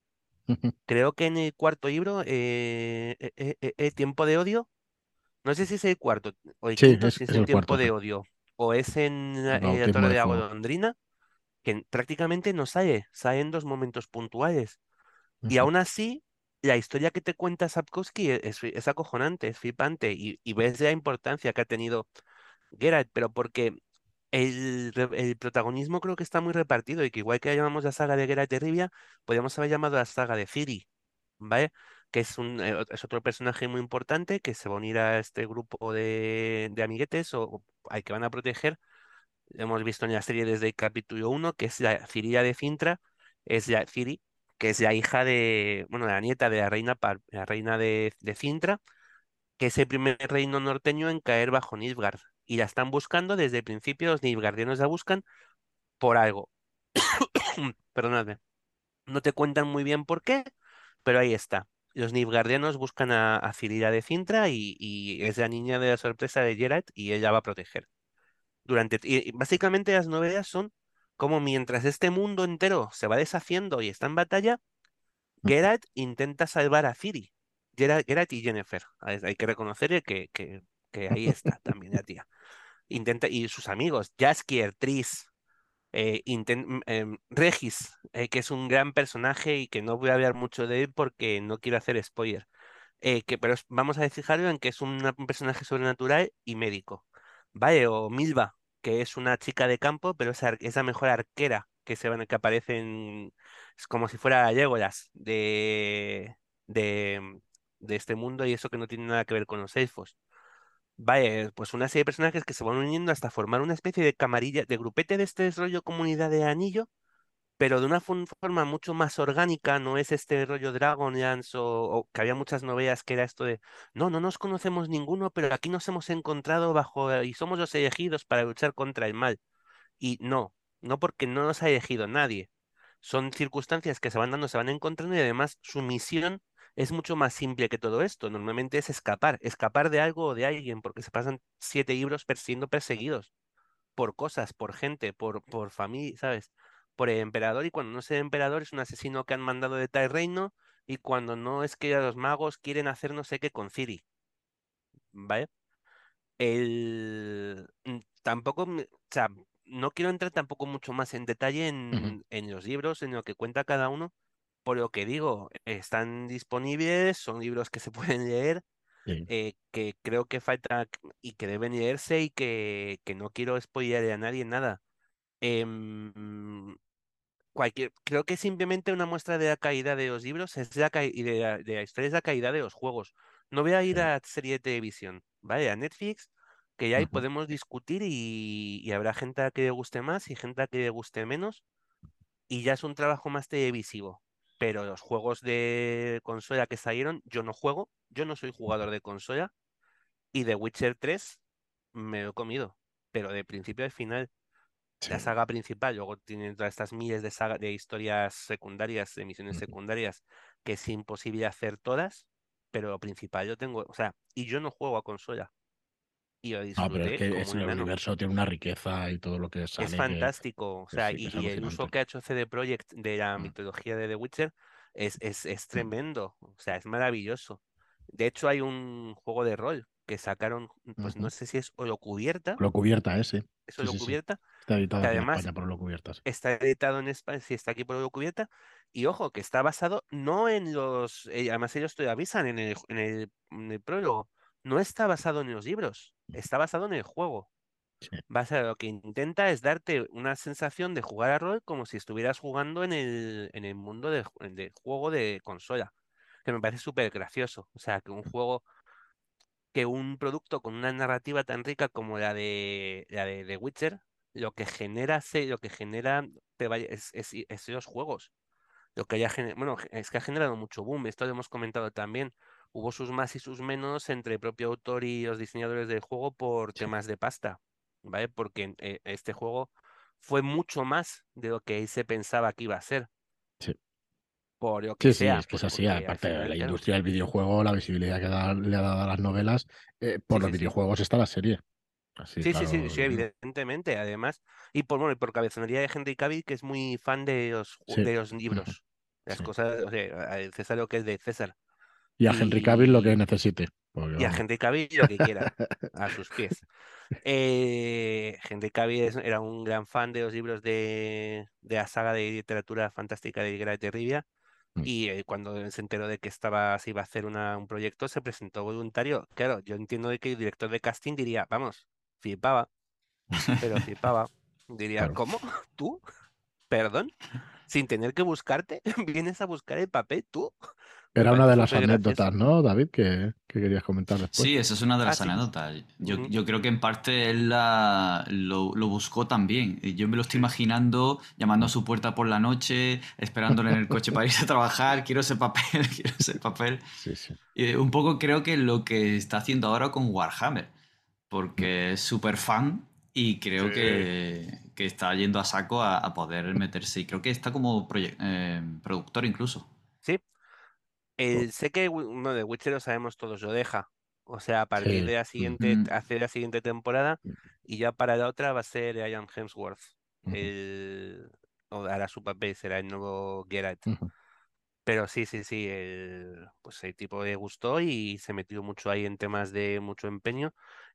Speaker 3: *laughs* Creo que en el cuarto libro, eh, eh, eh, eh, eh, Tiempo de Odio, no sé si es el cuarto o el
Speaker 1: Sí,
Speaker 3: quinto,
Speaker 1: es,
Speaker 3: si es
Speaker 1: es
Speaker 3: en
Speaker 1: el
Speaker 3: Tiempo
Speaker 1: cuarto,
Speaker 3: de Odio, o es en eh, la Torre
Speaker 1: de.
Speaker 3: Golondrina, que prácticamente no sale, sale en dos momentos puntuales. Y aún así, la historia que te cuenta Sapkowski e- es, es acojonante, es flipante, y, y ves la importancia que ha tenido Geralt, pero porque el protagonismo creo que está muy repartido y que igual que llamamos la saga de Geralt de Rivia, podríamos haber llamado la saga de Ciri, ¿vale? Que es un, eh, es otro personaje muy importante que se va a unir a este grupo de, de amiguetes o, al que van a proteger. Hemos visto en la serie desde el capítulo uno que es la Cirilla de Cintra, es la Ciri, que es la hija de, bueno, la nieta de la reina, la reina de, de Cintra que es el primer reino norteño en caer bajo Nilfgaard. Y la están buscando desde el principio, los Nilfgaardianos la buscan por algo. *coughs* Perdonadme. No te cuentan muy bien por qué, pero ahí está. Los Nilfgaardianos buscan a, a de Cintra y, y es la niña de la sorpresa de Geralt y ella va a proteger. Durante, y básicamente las novelas son como mientras este mundo entero se va deshaciendo y está en batalla. Geralt intenta salvar a Ciri. Geralt, Geralt y Yennefer. Hay, hay que reconocer que, que, que ahí está también la tía. Intenta, y sus amigos, Jaskier, Tris, eh, em, Regis, eh, que es un gran personaje y que no voy a hablar mucho de él porque no quiero hacer spoiler. Eh, pero vamos a fijarlo en que es un personaje sobrenatural y médico. ¿Vale? O Milva, que es una chica de campo, pero es, la mejor arquera que se van, que aparece como si fuera Legolas de, de, de este mundo y eso que no tiene nada que ver con los elfos. Vale, pues una serie de personajes que se van uniendo hasta formar una especie de camarilla, de grupete de este rollo comunidad de anillo, pero de una forma mucho más orgánica, no es este rollo Dragonlance o, o que había muchas novelas que era esto de, no, no nos conocemos ninguno, pero aquí nos hemos encontrado bajo y somos los elegidos para luchar contra el mal. Y no, no porque no nos ha elegido nadie. Son circunstancias que se van dando, se van encontrando y además su misión es mucho más simple que todo esto. Normalmente es escapar, escapar de algo o de alguien, porque se pasan siete libros siendo perseguidos por cosas, por gente, por, por familia, ¿sabes? por el emperador y cuando no es el emperador es un asesino que han mandado de tal reino y cuando no es que los magos quieren hacer no sé qué con Ciri. ¿Vale? El... mm, Tampoco, me- o sea, no quiero entrar tampoco mucho más en detalle en, en los libros, en lo que cuenta cada uno. Por lo que digo, están disponibles, son libros que se *laughs* pueden leer,
Speaker 1: Sí.
Speaker 3: eh, que creo que falta y que deben leerse y que, que no quiero spoilear a nadie nada. Em, cualquier, creo que simplemente una muestra de la calidad de los libros es la y de la, de la historia es la calidad de los juegos. No voy a ir
Speaker 1: Sí.
Speaker 3: a serie de televisión, ¿vale? A Netflix, que ya ahí podemos discutir y, y habrá gente a que le guste más y gente a que le guste menos, y ya es un trabajo más televisivo. Pero los juegos de consola que salieron, yo no juego, yo no soy jugador de consola, y The Witcher 3 me lo he comido, pero de principio a final la saga principal, luego tienen todas estas miles de, saga, de historias secundarias, de misiones secundarias, que es imposible hacer todas, pero lo principal yo tengo, o sea, y yo no juego a consola, y lo
Speaker 1: No, pero es que es, el
Speaker 3: enano.
Speaker 1: universo tiene una riqueza y todo lo que
Speaker 3: Es
Speaker 1: sale que,
Speaker 3: fantástico, o sea,
Speaker 1: sí,
Speaker 3: y,
Speaker 1: es
Speaker 3: y el uso que ha hecho CD Projekt de la
Speaker 1: Mm,
Speaker 3: mitología de The Witcher es, es, es
Speaker 1: mm.
Speaker 3: tremendo, o sea, es maravilloso. De hecho, hay un juego de rol que sacaron, pues no sé si es Oro Cubierta,
Speaker 1: Lo cubierta, ese.
Speaker 3: es
Speaker 1: Sí,
Speaker 3: Oro
Speaker 1: sí, Está editado
Speaker 3: que
Speaker 1: en España por lo cubierta, sí.
Speaker 3: está editado en España, sí, está aquí por Oro Cubierta, y ojo, que está basado no en los, eh, además ellos te avisan en el, en el, en el prólogo, no está basado en los libros, está basado en el juego.
Speaker 1: Sí.
Speaker 3: Lo que intenta es darte una sensación de jugar a rol como si estuvieras jugando en el, en el mundo de, ju- de juego de consola, que me parece súper gracioso. O sea, que un juego, que un producto con una narrativa tan rica como la de la de The Witcher, lo que genera, se- lo que genera te vaya- es, es, es los juegos. Lo que haya bueno, es que ha generado mucho boom, esto lo hemos comentado también. Hubo sus más y sus menos entre el propio autor y los diseñadores del juego por
Speaker 1: Sí,
Speaker 3: temas de pasta, ¿vale? Porque eh, este juego fue mucho más de lo que se pensaba que iba a ser,
Speaker 1: sí.
Speaker 3: por lo que
Speaker 1: Sí, sí,
Speaker 3: sea,
Speaker 1: es que es
Speaker 3: pues
Speaker 1: así. Aparte de la industria del videojuego, la visibilidad que da- le ha dado a las novelas, eh, por
Speaker 3: sí,
Speaker 1: los
Speaker 3: sí, sí.
Speaker 1: videojuegos está la serie. Así,
Speaker 3: Sí, sí, sí, sí, evidentemente, además, y por, bueno, y por cabezonería de Henry Cavill, que es muy fan de los,
Speaker 1: Sí.
Speaker 3: de los libros, las
Speaker 1: Sí.
Speaker 3: cosas, o sea, César lo que es de César.
Speaker 1: Y a Henry Cavill lo que necesite. Porque
Speaker 3: y a. Henry Cavill lo que quiera, *laughs* a sus pies. Eh, Henry Cavill es- era un gran fan de los libros de, de la saga de literatura fantástica de Geralt de Rivia
Speaker 1: Mm.
Speaker 3: y eh, cuando se enteró de que estaba, se iba a hacer una- un proyecto se presentó voluntario. Claro, yo entiendo de que el director de casting diría, vamos, flipaba, pero *laughs* flipaba. Diría,
Speaker 1: Claro.
Speaker 3: ¿cómo? ¿Tú? ¿Perdón? Sin tener que buscarte, *laughs* vienes a buscar el papel, ¿tú?
Speaker 1: Era una de las anécdotas. ¿no, David? Que, que querías comentar después.
Speaker 2: Sí, esa es una de
Speaker 3: Ah,
Speaker 2: las
Speaker 3: sí.
Speaker 2: anécdotas. Yo, creo que en parte él la- lo, lo buscó también. Yo me lo estoy imaginando llamando a su puerta por la noche, esperándole en el coche para irse a trabajar, quiero ese papel, *laughs* quiero ese papel.
Speaker 1: Sí, sí.
Speaker 2: Y un poco creo que lo que está haciendo ahora con Warhammer,
Speaker 1: Mm.
Speaker 2: porque es súper fan y creo
Speaker 3: Sí.
Speaker 2: que, que está yendo a saco a, a poder meterse. Y creo que está como eh, productor incluso.
Speaker 3: Sí, El, sé que uno de Witcher lo sabemos todos, lo deja. O sea, a partir
Speaker 1: Sí.
Speaker 3: de la siguiente, hace la siguiente temporada y ya para la otra va a ser Ian Hemsworth. El, o hará su papel, será el nuevo Geralt. Pero sí, sí, sí, el, pues el tipo le gustó y se metió mucho ahí en temas de mucho empeño.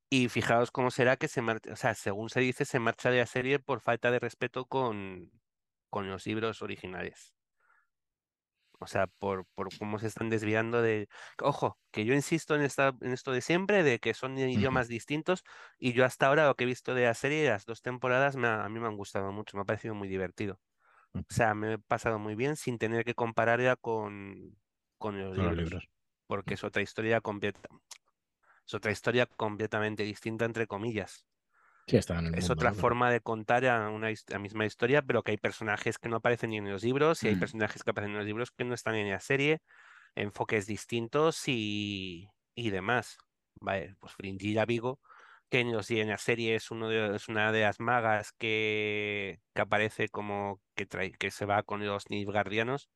Speaker 3: Y fijaos cómo será que se marcha, o sea, según se dice, se marcha de la serie por falta de respeto con, con los libros originales. O sea, por, por cómo se están desviando de... Ojo, que yo insisto en, esta, en esto de siempre, de que son idiomas distintos, y yo hasta ahora lo que he visto de la serie, las dos temporadas, me ha- a mí me han gustado mucho, me ha parecido muy divertido. O sea, me he pasado muy bien sin tener que compararla con, con los
Speaker 1: Con los
Speaker 3: libros,
Speaker 1: libros.
Speaker 3: porque es otra historia completa, es otra historia completamente distinta, entre comillas.
Speaker 1: Sí, está en el
Speaker 3: Es
Speaker 1: mundo,
Speaker 3: otra forma de contar a una la misma historia, pero que hay personajes que no aparecen ni en los libros y hay
Speaker 2: mm.
Speaker 3: personajes que aparecen en los libros que no están en la serie, enfoques distintos y, y demás. Vale, pues Fringilla Vigo, que en, los, en la serie es, uno de, es una de las magas que, que aparece como que, trae, que se va con los Nilfgaardianos,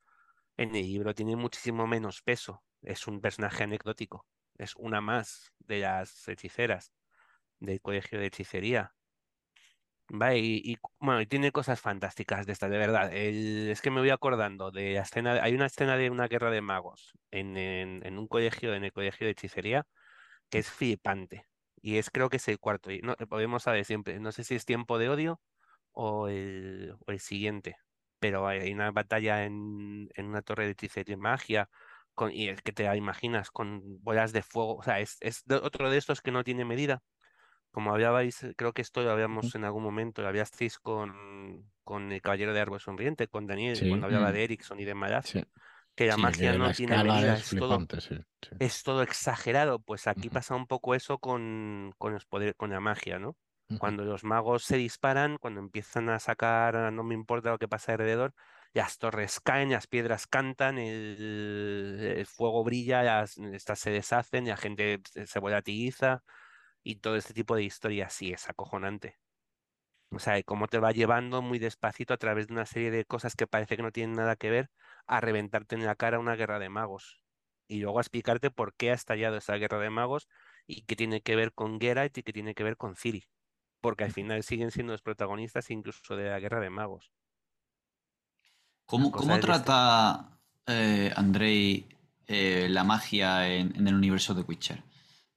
Speaker 3: en el libro tiene muchísimo menos peso. Es un personaje anecdótico, es una más de las hechiceras del colegio de hechicería. ¿vale? Y, bueno, y tiene cosas fantásticas de esta, de verdad. Es que me voy acordando de la escena, hay una escena de una guerra de magos en, un colegio, en el colegio de hechicería, que es flipante. Y es creo que es el cuarto. Y no, podemos saber siempre, no sé si es tiempo de odio o el, siguiente. Pero hay una batalla en, una torre de hechicería y magia. Y es que te la imaginas con bolas de fuego. O sea, es, otro de estos que no tiene medida como hablabais, creo que esto lo habíamos en algún momento, lo hablasteis con, con el Caballero de Árbol Sonriente, con Daniel,
Speaker 1: Sí,
Speaker 3: cuando hablaba
Speaker 2: Mm,
Speaker 3: de Erickson y de Maraz,
Speaker 1: sí.
Speaker 3: que la
Speaker 1: Sí,
Speaker 3: magia
Speaker 1: que la
Speaker 3: no tiene
Speaker 1: escala
Speaker 3: medida,
Speaker 1: es
Speaker 3: es todo,
Speaker 1: sí. sí.
Speaker 3: es todo exagerado. Pues aquí
Speaker 1: Ujú,
Speaker 3: pasa un poco eso con, con los poderes, con la magia, ¿no?
Speaker 1: ujú.
Speaker 3: Cuando los magos se disparan, cuando empiezan a sacar, no me importa lo que pasa alrededor, las torres caen, las piedras cantan, el, el fuego brilla, las, estas se deshacen, la gente se, se volatiliza y todo este tipo de historias, sí, es acojonante. O sea, cómo te va llevando muy despacito a través de una serie de cosas que parece que no tienen nada que ver a reventarte en la cara una guerra de magos. Y luego a explicarte por qué ha estallado esa guerra de magos y qué tiene que ver con Geralt y qué tiene que ver con Ciri. Porque al final siguen siendo los protagonistas incluso de la guerra de magos.
Speaker 2: ¿Cómo, cómo
Speaker 3: este
Speaker 2: trata eh, Andrei eh, la magia en, en el universo de Witcher?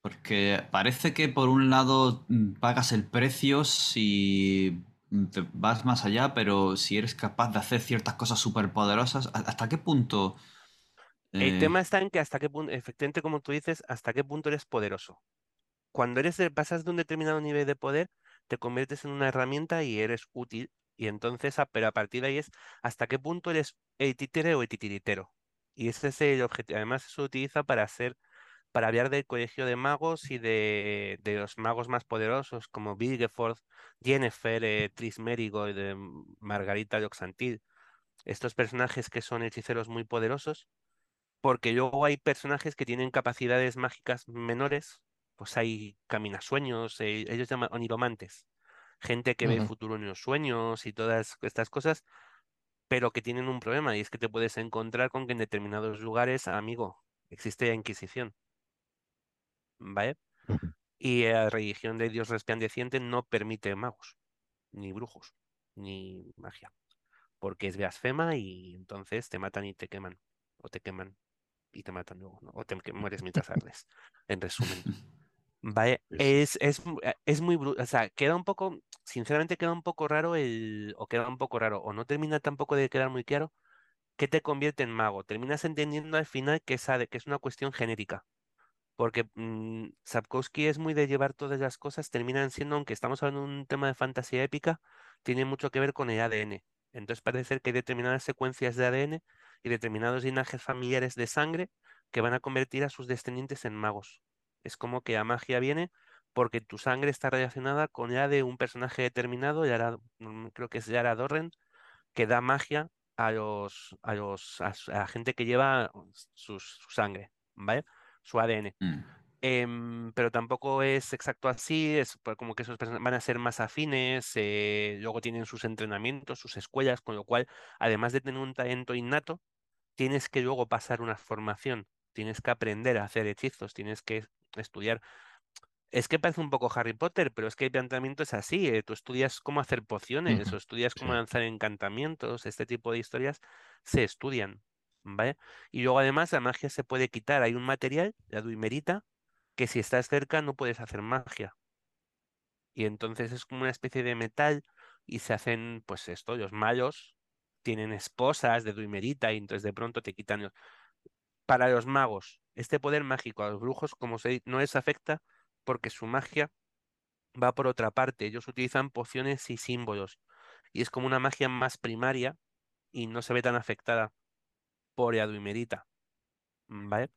Speaker 2: Porque parece que por un lado pagas el precio si te vas más allá, pero si eres capaz de hacer ciertas cosas súper poderosas, ¿hasta qué punto?
Speaker 3: El
Speaker 2: eh,
Speaker 3: tema está en que hasta qué punto, efectivamente, como tú dices, hasta qué punto eres poderoso. Cuando eres pasas de un determinado nivel de poder, te conviertes en una herramienta y eres útil. Y entonces, pero a partir de ahí es hasta qué punto eres el títere o el titiritero. Y ese es el objetivo. Además, eso se utiliza para hacer, para hablar del colegio de magos y de, de los magos más poderosos como Vilgeforth, Yennefer, eh, Triss Merigold, eh, Margarita de Oxantil. Estos personajes que son hechiceros muy poderosos porque luego hay personajes que tienen capacidades mágicas menores, pues hay caminasueños, eh, ellos llaman oniromantes, gente que ve el futuro en los sueños y todas estas cosas, pero que tienen un problema y es que te puedes encontrar con que en determinados lugares, amigo, existe la Inquisición, ¿vale? Y la religión de Dios resplandeciente no permite magos, ni brujos, ni magia, porque es blasfema y entonces te matan y te queman, o te queman y te matan luego, ¿no? O te mueres mientras *laughs* ardes, en resumen. Vale, es, es, eh, es muy, bru- o sea, queda un poco, sinceramente queda un poco raro el, o queda un poco raro, o no termina tampoco de quedar muy claro, qué te convierte en mago. Terminas entendiendo al final que, esa que es una cuestión genérica, porque mm, Sapkowski es muy de llevar todas las cosas, terminan siendo, aunque estamos hablando de un tema de fantasía épica, tiene mucho que ver con el ADN. Entonces parece ser que hay determinadas secuencias de ADN y determinados linajes familiares de sangre que van a convertir a sus descendientes en magos. Es como que la magia viene porque tu sangre está relacionada con la de un personaje determinado, Yara- mm, creo que es Yara Dorren, que da magia a los, a los, a, la gente que lleva sus- su sangre, ¿vale? Su ADN.
Speaker 2: mm.
Speaker 3: Em, pero tampoco es exacto así, es como que esos personas van a ser más afines, eh, luego tienen sus entrenamientos, sus escuelas, con lo cual, además de tener un talento innato, tienes que luego pasar una formación, tienes que aprender a hacer hechizos, tienes que estudiar. Es que parece un poco Harry Potter, pero es que el planteamiento es así, eh, Tú estudias cómo hacer pociones, o estudias cómo lanzar encantamientos, este tipo de historias se estudian, Y luego además la magia se puede quitar, hay un material, la duimerita, que si estás cerca no puedes hacer magia. Y entonces es como una especie de metal y se hacen, pues esto, los malos tienen esposas de duimerita y entonces de pronto te quitan los... Para los magos, este poder mágico a los brujos, como se no les afecta porque su magia va por otra parte. Ellos utilizan pociones y símbolos y es como una magia más primaria y no se ve tan afectada por la duimerita, ¿vale?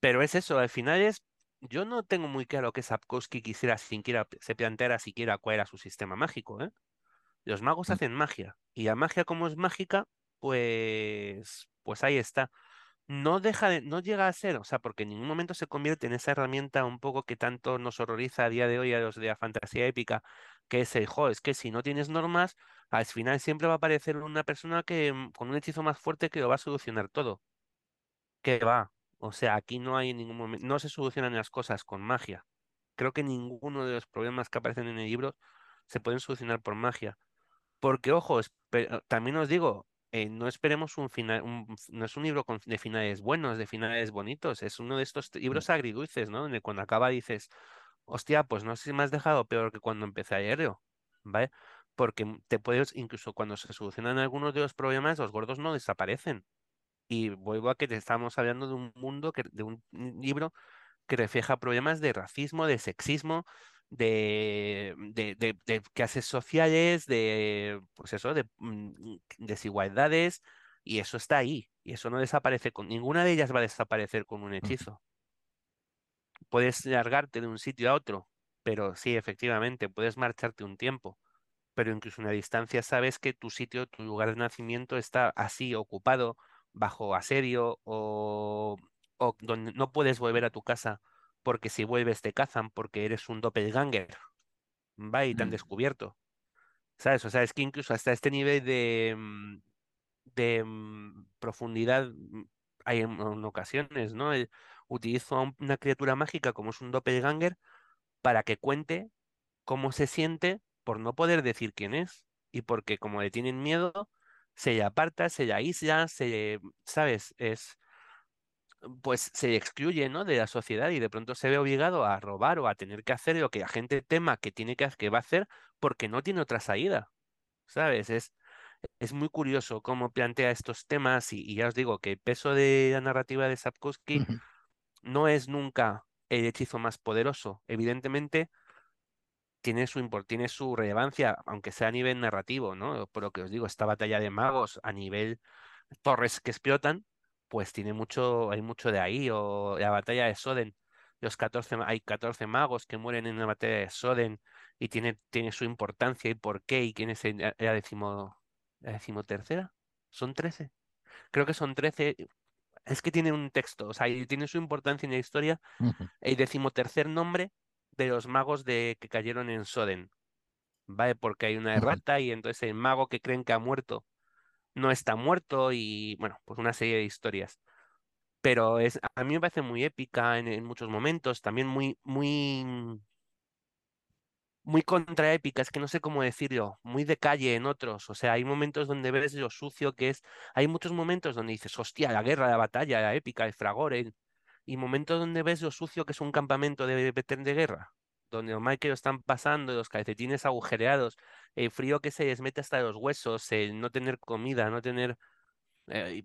Speaker 3: Pero es eso, al final es, yo no tengo muy claro que Sapkowski quisiera siquiera, se planteara siquiera cuál era su sistema mágico, ¿eh? Los magos
Speaker 1: Mm.
Speaker 3: hacen magia y la magia como es mágica, pues, pues ahí está. No deja de, no llega a ser, o sea, porque en ningún momento se convierte en esa herramienta un poco que tanto nos horroriza a día de hoy a los de la fantasía épica, que es el, jo, es que si no tienes normas, al final siempre va a aparecer una persona que mm, con un hechizo más fuerte que lo va a solucionar todo. Que va. O sea, aquí no hay en ningún momento, no se solucionan las cosas con magia. Creo que ninguno de los problemas que aparecen en el libro se pueden solucionar por magia. Porque, ojo, también os digo, eh, no esperemos un final, no es un libro de finales buenos, de finales bonitos, es uno de estos
Speaker 1: Mm.
Speaker 3: libros agridulces, ¿no? Donde cuando acaba dices, hostia, pues no sé si me has dejado peor que cuando empecé ayer, ¿vale? Porque te puedes, incluso cuando se solucionan algunos de los problemas, los gordos no desaparecen. Y vuelvo a que te estamos hablando de un mundo, que, de un libro que refleja problemas de racismo, de sexismo, de, de, de, de clases sociales, de, pues eso, de mm, desigualdades, y eso está ahí, y eso no desaparece con, ninguna de ellas va a desaparecer con un hechizo. Puedes largarte de un sitio a otro, pero sí, efectivamente, puedes marcharte un tiempo, pero incluso una distancia sabes que tu sitio, tu lugar de nacimiento está así ocupado, bajo asedio o, o donde no puedes volver a tu casa porque si vuelves te cazan porque eres un doppelganger, va y te han
Speaker 2: Mm.
Speaker 3: descubierto. ¿Sabes? O sea, es que incluso hasta este nivel de, mm, de mm, profundidad hay en, en ocasiones, ¿no? El- utilizo a un- una criatura mágica como es un doppelganger para que cuente cómo se siente por no poder decir quién es. Y porque como le tienen miedo, se le aparta, se le aísla, se, ¿sabes? Es, pues se excluye, ¿no? de la sociedad y de pronto se ve obligado a robar o a tener que hacer lo que la gente tema que tiene que, que va a hacer porque no tiene otra salida, ¿sabes? Es, es muy curioso cómo plantea estos temas y, y ya os digo que el peso de la narrativa de Sapkowski no es nunca el hechizo más poderoso. Evidentemente tiene su tiene su relevancia, aunque sea a nivel narrativo, ¿no? Por lo que os digo, esta batalla de magos a nivel torres que explotan, pues tiene mucho, hay mucho de ahí, o la batalla de Soden, los 14, ma- hay 14 magos que mueren en la batalla de Soden y tiene, tiene su importancia y por qué, y quién es el- la, la decimo, la decimotercera, ¿son 13? Creo que son 13, es que tiene un texto, o sea, y tiene su importancia en la historia, el decimotercer nombre de los magos de, que cayeron en Soden, ¿vale? Porque hay una errata y entonces el mago que creen que ha muerto no está muerto y bueno, pues una serie de historias. Pero es, a mí me parece muy épica en, en muchos momentos, también muy, muy, muy contraépica, es que no sé cómo decirlo, muy de calle en otros. O sea, hay momentos donde ves lo sucio que es, hay muchos momentos donde dices, hostia, la guerra, la batalla, la épica, el fragor, el- y momentos donde ves lo sucio que es un campamento de veterano de guerra, donde los que lo están pasando, los calcetines agujereados, el frío que se les mete hasta los huesos, el no tener comida, no tener eh,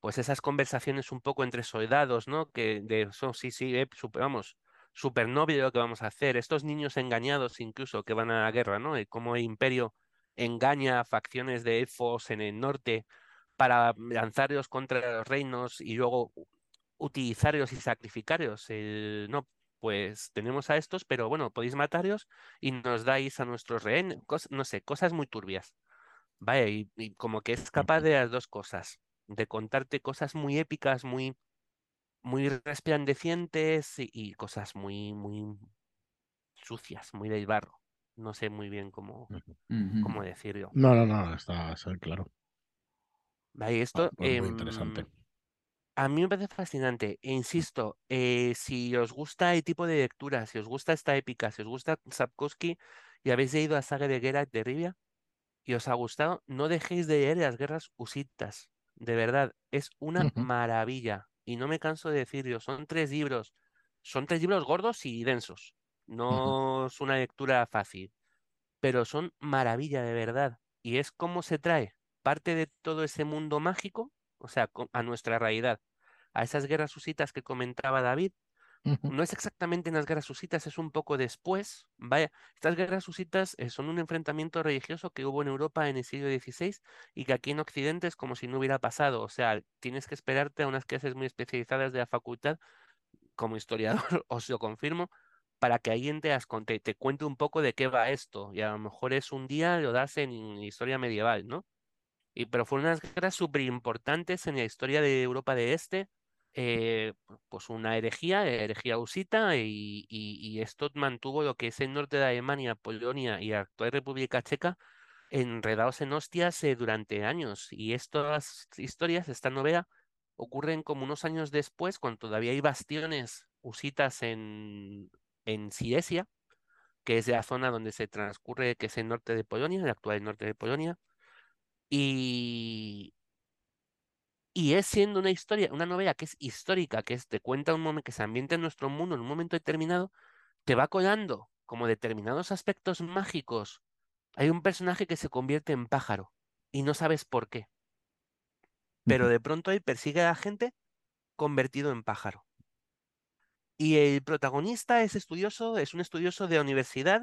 Speaker 3: pues esas conversaciones un poco entre soldados, ¿no? Que de eso, sí, sí, eh, super- vamos, lo que vamos a hacer. Estos niños engañados incluso que van a la guerra, ¿no? Y cómo el imperio engaña a facciones de elfos en el norte para lanzarlos contra los reinos y luego u- utilizarlos y sacrificarlos. El, no, pues tenemos a estos, pero bueno, podéis matarlos y nos dais a nuestros rehenes, no sé, cosas muy turbias. Vaya, y, y como que es capaz de las dos cosas, de contarte cosas muy épicas, muy, muy resplandecientes y, y cosas muy, muy sucias, muy del barro. No sé muy bien cómo, cómo decirlo.
Speaker 1: No, no, no, está, está claro.
Speaker 3: Vale,
Speaker 1: Ah,
Speaker 3: esto
Speaker 1: Pues muy
Speaker 3: em,
Speaker 1: interesante.
Speaker 3: A mí me parece fascinante. E insisto, eh, si os gusta el tipo de lectura, si os gusta esta épica, si os gusta Sapkowski y habéis leído la saga de Geralt de Rivia, y os ha gustado, no dejéis de leer las guerras husitas. De verdad, es una maravilla. Y no me canso de decirlo, son tres libros. Son tres libros gordos y densos. No es una lectura fácil, pero son maravilla de verdad. Y es como se trae parte de todo ese mundo mágico, o sea, a nuestra realidad, a esas guerras husitas que comentaba David no es exactamente en las guerras husitas, es un poco después. Vaya, estas guerras husitas eh, son un enfrentamiento religioso que hubo en Europa en el siglo XVI y que aquí en Occidente es como si no hubiera pasado. O sea, tienes que esperarte a unas clases muy especializadas de la facultad, como historiador, *laughs* os lo confirmo, para que alguien te, conte- te cuente un poco de qué va esto. Y a lo mejor es un día, lo das en historia medieval, ¿no? Y, pero fueron unas guerras súper importantes en la historia de Europa de Este, eh, pu- pues una herejía, herejía husita, y, esto mantuvo lo que es el norte de Alemania, Polonia y la actual República Checa enredados en hostias eh, durante años. Y estas historias, esta novela, ocurren como unos años después, cuando todavía hay bastiones husitas en, en Silesia que es la zona donde se transcurre, que es el norte de Polonia, el actual norte de Polonia. Y, y es siendo una historia, una novela que es histórica, que es, te cuenta un momento, que se ambienta en nuestro mundo en un momento determinado, te va colando como determinados aspectos mágicos. Hay un personaje que se convierte en pájaro y no sabes por qué. Pero de pronto él persigue a la gente convertido en pájaro. Y el protagonista es estudioso, es un estudioso de universidad,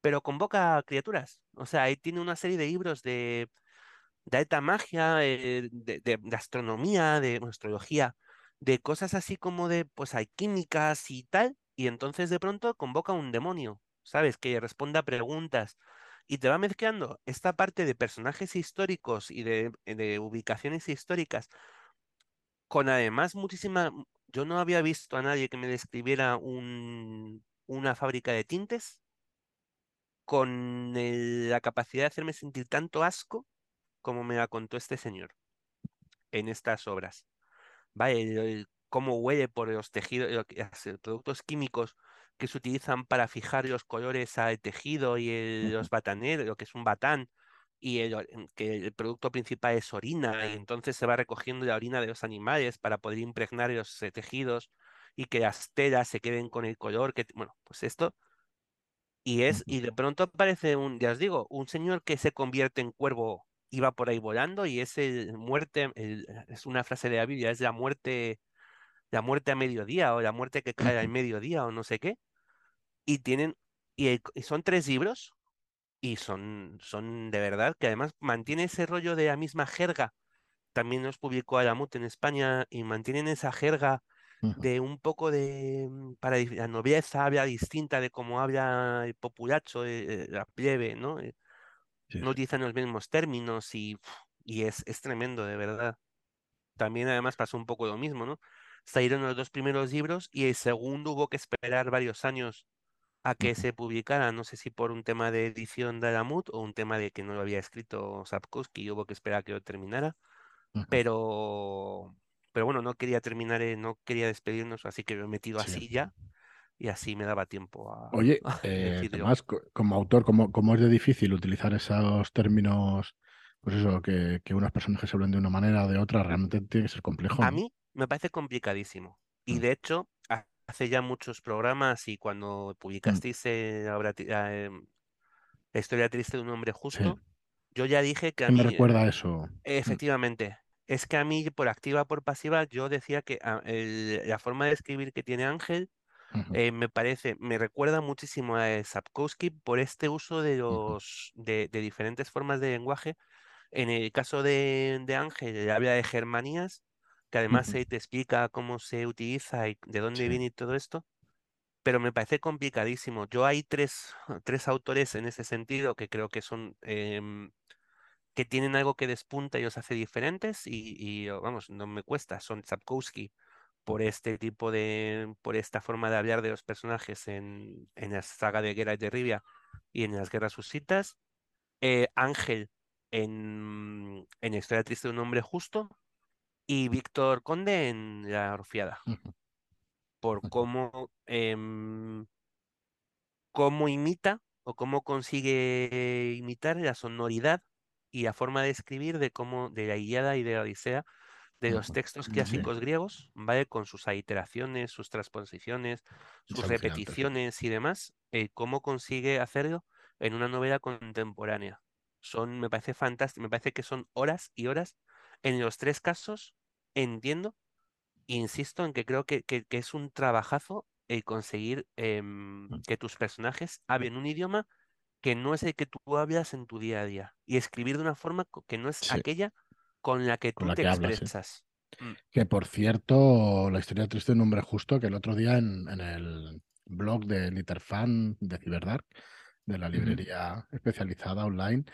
Speaker 3: pero convoca criaturas. O sea, él tiene una serie de libros de, de alta magia, eh, de, de- de astronomía, de astrología, de cosas así como de, pues hay químicas y tal. Y entonces de pronto convoca un demonio, ¿sabes? Que responda a preguntas. Y te va mezclando esta parte de personajes históricos y de, de ubicaciones históricas con además muchísima... Yo no había visto a nadie que me describiera un, una fábrica de tintes con la capacidad de hacerme sentir tanto asco como me la contó este señor en estas obras. El- el cómo huele por los tejidos, lo que hace- productos químicos que se utilizan para fijar los colores al tejido y el- los bataneros, lo que es un batán, y el, que el producto principal es orina, y entonces se va recogiendo la orina de los animales para poder impregnar los eh, tejidos y que las telas se queden con el color que, bueno, pues esto, y es, y de pronto aparece un, ya os digo, un señor que se convierte en cuervo, iba por ahí volando, y es el muerte, el- es una frase de la Biblia, es la muerte la muerte a mediodía o la muerte que cae al mediodía o no sé qué. Y tienen, y, el- y son tres libros y son, son de verdad que además mantiene ese rollo de la misma jerga. También los publicó Alamut en España y mantienen esa jerga de un poco de, mm, para la nobleza habla distinta de cómo habla el populacho, eh, eh, la plebe, ¿no?
Speaker 1: Sí,
Speaker 3: No utilizan los mismos términos y, y es, es tremendo, de verdad. También además pasó un poco lo mismo, ¿no? Salieron los dos primeros libros y el segundo hubo que esperar varios años a que se publicara, no sé si por un tema de edición de Alamut o un tema de que no lo había escrito Sapkowski y hubo que esperar a que lo terminara, pero, pero bueno, no quería terminar, eh, no quería despedirnos, así que lo he metido
Speaker 1: Sí.
Speaker 3: así ya y así me daba tiempo a,
Speaker 1: Oye, *laughs*
Speaker 3: a
Speaker 1: eh, co- como autor, ¿cómo, cómo es de difícil utilizar esos términos, pues eso, que, que unos personajes se hablan de una manera o de otra? Realmente tiene que ser complejo,
Speaker 3: A
Speaker 1: ¿no?
Speaker 3: mí me parece complicadísimo y
Speaker 1: Mm,
Speaker 3: de hecho ha- hace ya muchos programas y cuando
Speaker 1: mm,
Speaker 3: publicasteis eh, la obra ti- ah, em, historia triste de un hombre
Speaker 1: Sí.
Speaker 3: justo. Yo ya dije que a
Speaker 1: ¿Qué me
Speaker 3: eh,
Speaker 1: recuerda a eso? Mm,
Speaker 3: efectivamente, es que a mí por activa, por pasiva, yo decía que ah, el- la forma de escribir que tiene Ángel eh, me parece, me recuerda muchísimo a Sapkowski por este uso de los de, de diferentes formas de lenguaje. En el caso de, de Ángel, él habla de germanías, que además se te explica cómo se utiliza y de dónde
Speaker 1: Sí.
Speaker 3: viene y todo esto pero me parece complicadísimo. Yo hay tres, *laughs* tres autores en ese sentido que creo que son em, que tienen algo que despunta y los hace diferentes y, y, oh, vamos, no me cuesta. Son Sapkowski por este tipo de, por esta forma de hablar de los personajes en, en la saga de Geralt de Rivia y en las Guerras Husitas. eh, Ángel en, en Historia Triste de un Hombre Justo y Víctor Conde en La Orfiada. Por cómo em, cómo imita o cómo consigue imitar la sonoridad y la forma de escribir de cómo de la Ilíada y de la Odisea de los textos clásicos griegos, ¿vale? Con sus iteraciones, sus transposiciones,
Speaker 1: es
Speaker 3: sus repeticiones y demás, eh, cómo consigue hacerlo en una novela contemporánea. Son, me parece fantástico, me parece que son horas y horas. En los tres casos, entiendo Insisto en que creo que, que- que es un trabajazo el conseguir em,
Speaker 1: Mm,
Speaker 3: que tus personajes hablen un idioma que no es el que tú hablas en tu día a día y escribir de una forma que no es
Speaker 1: Sí,
Speaker 3: aquella con la que tú
Speaker 1: la
Speaker 3: te
Speaker 1: que hablas, sí.
Speaker 3: expresas. Mm,
Speaker 1: Que por cierto, la historia triste de un hombre justo, que el otro día en, en el blog de Literfan de Ciberdark, de la librería especializada online,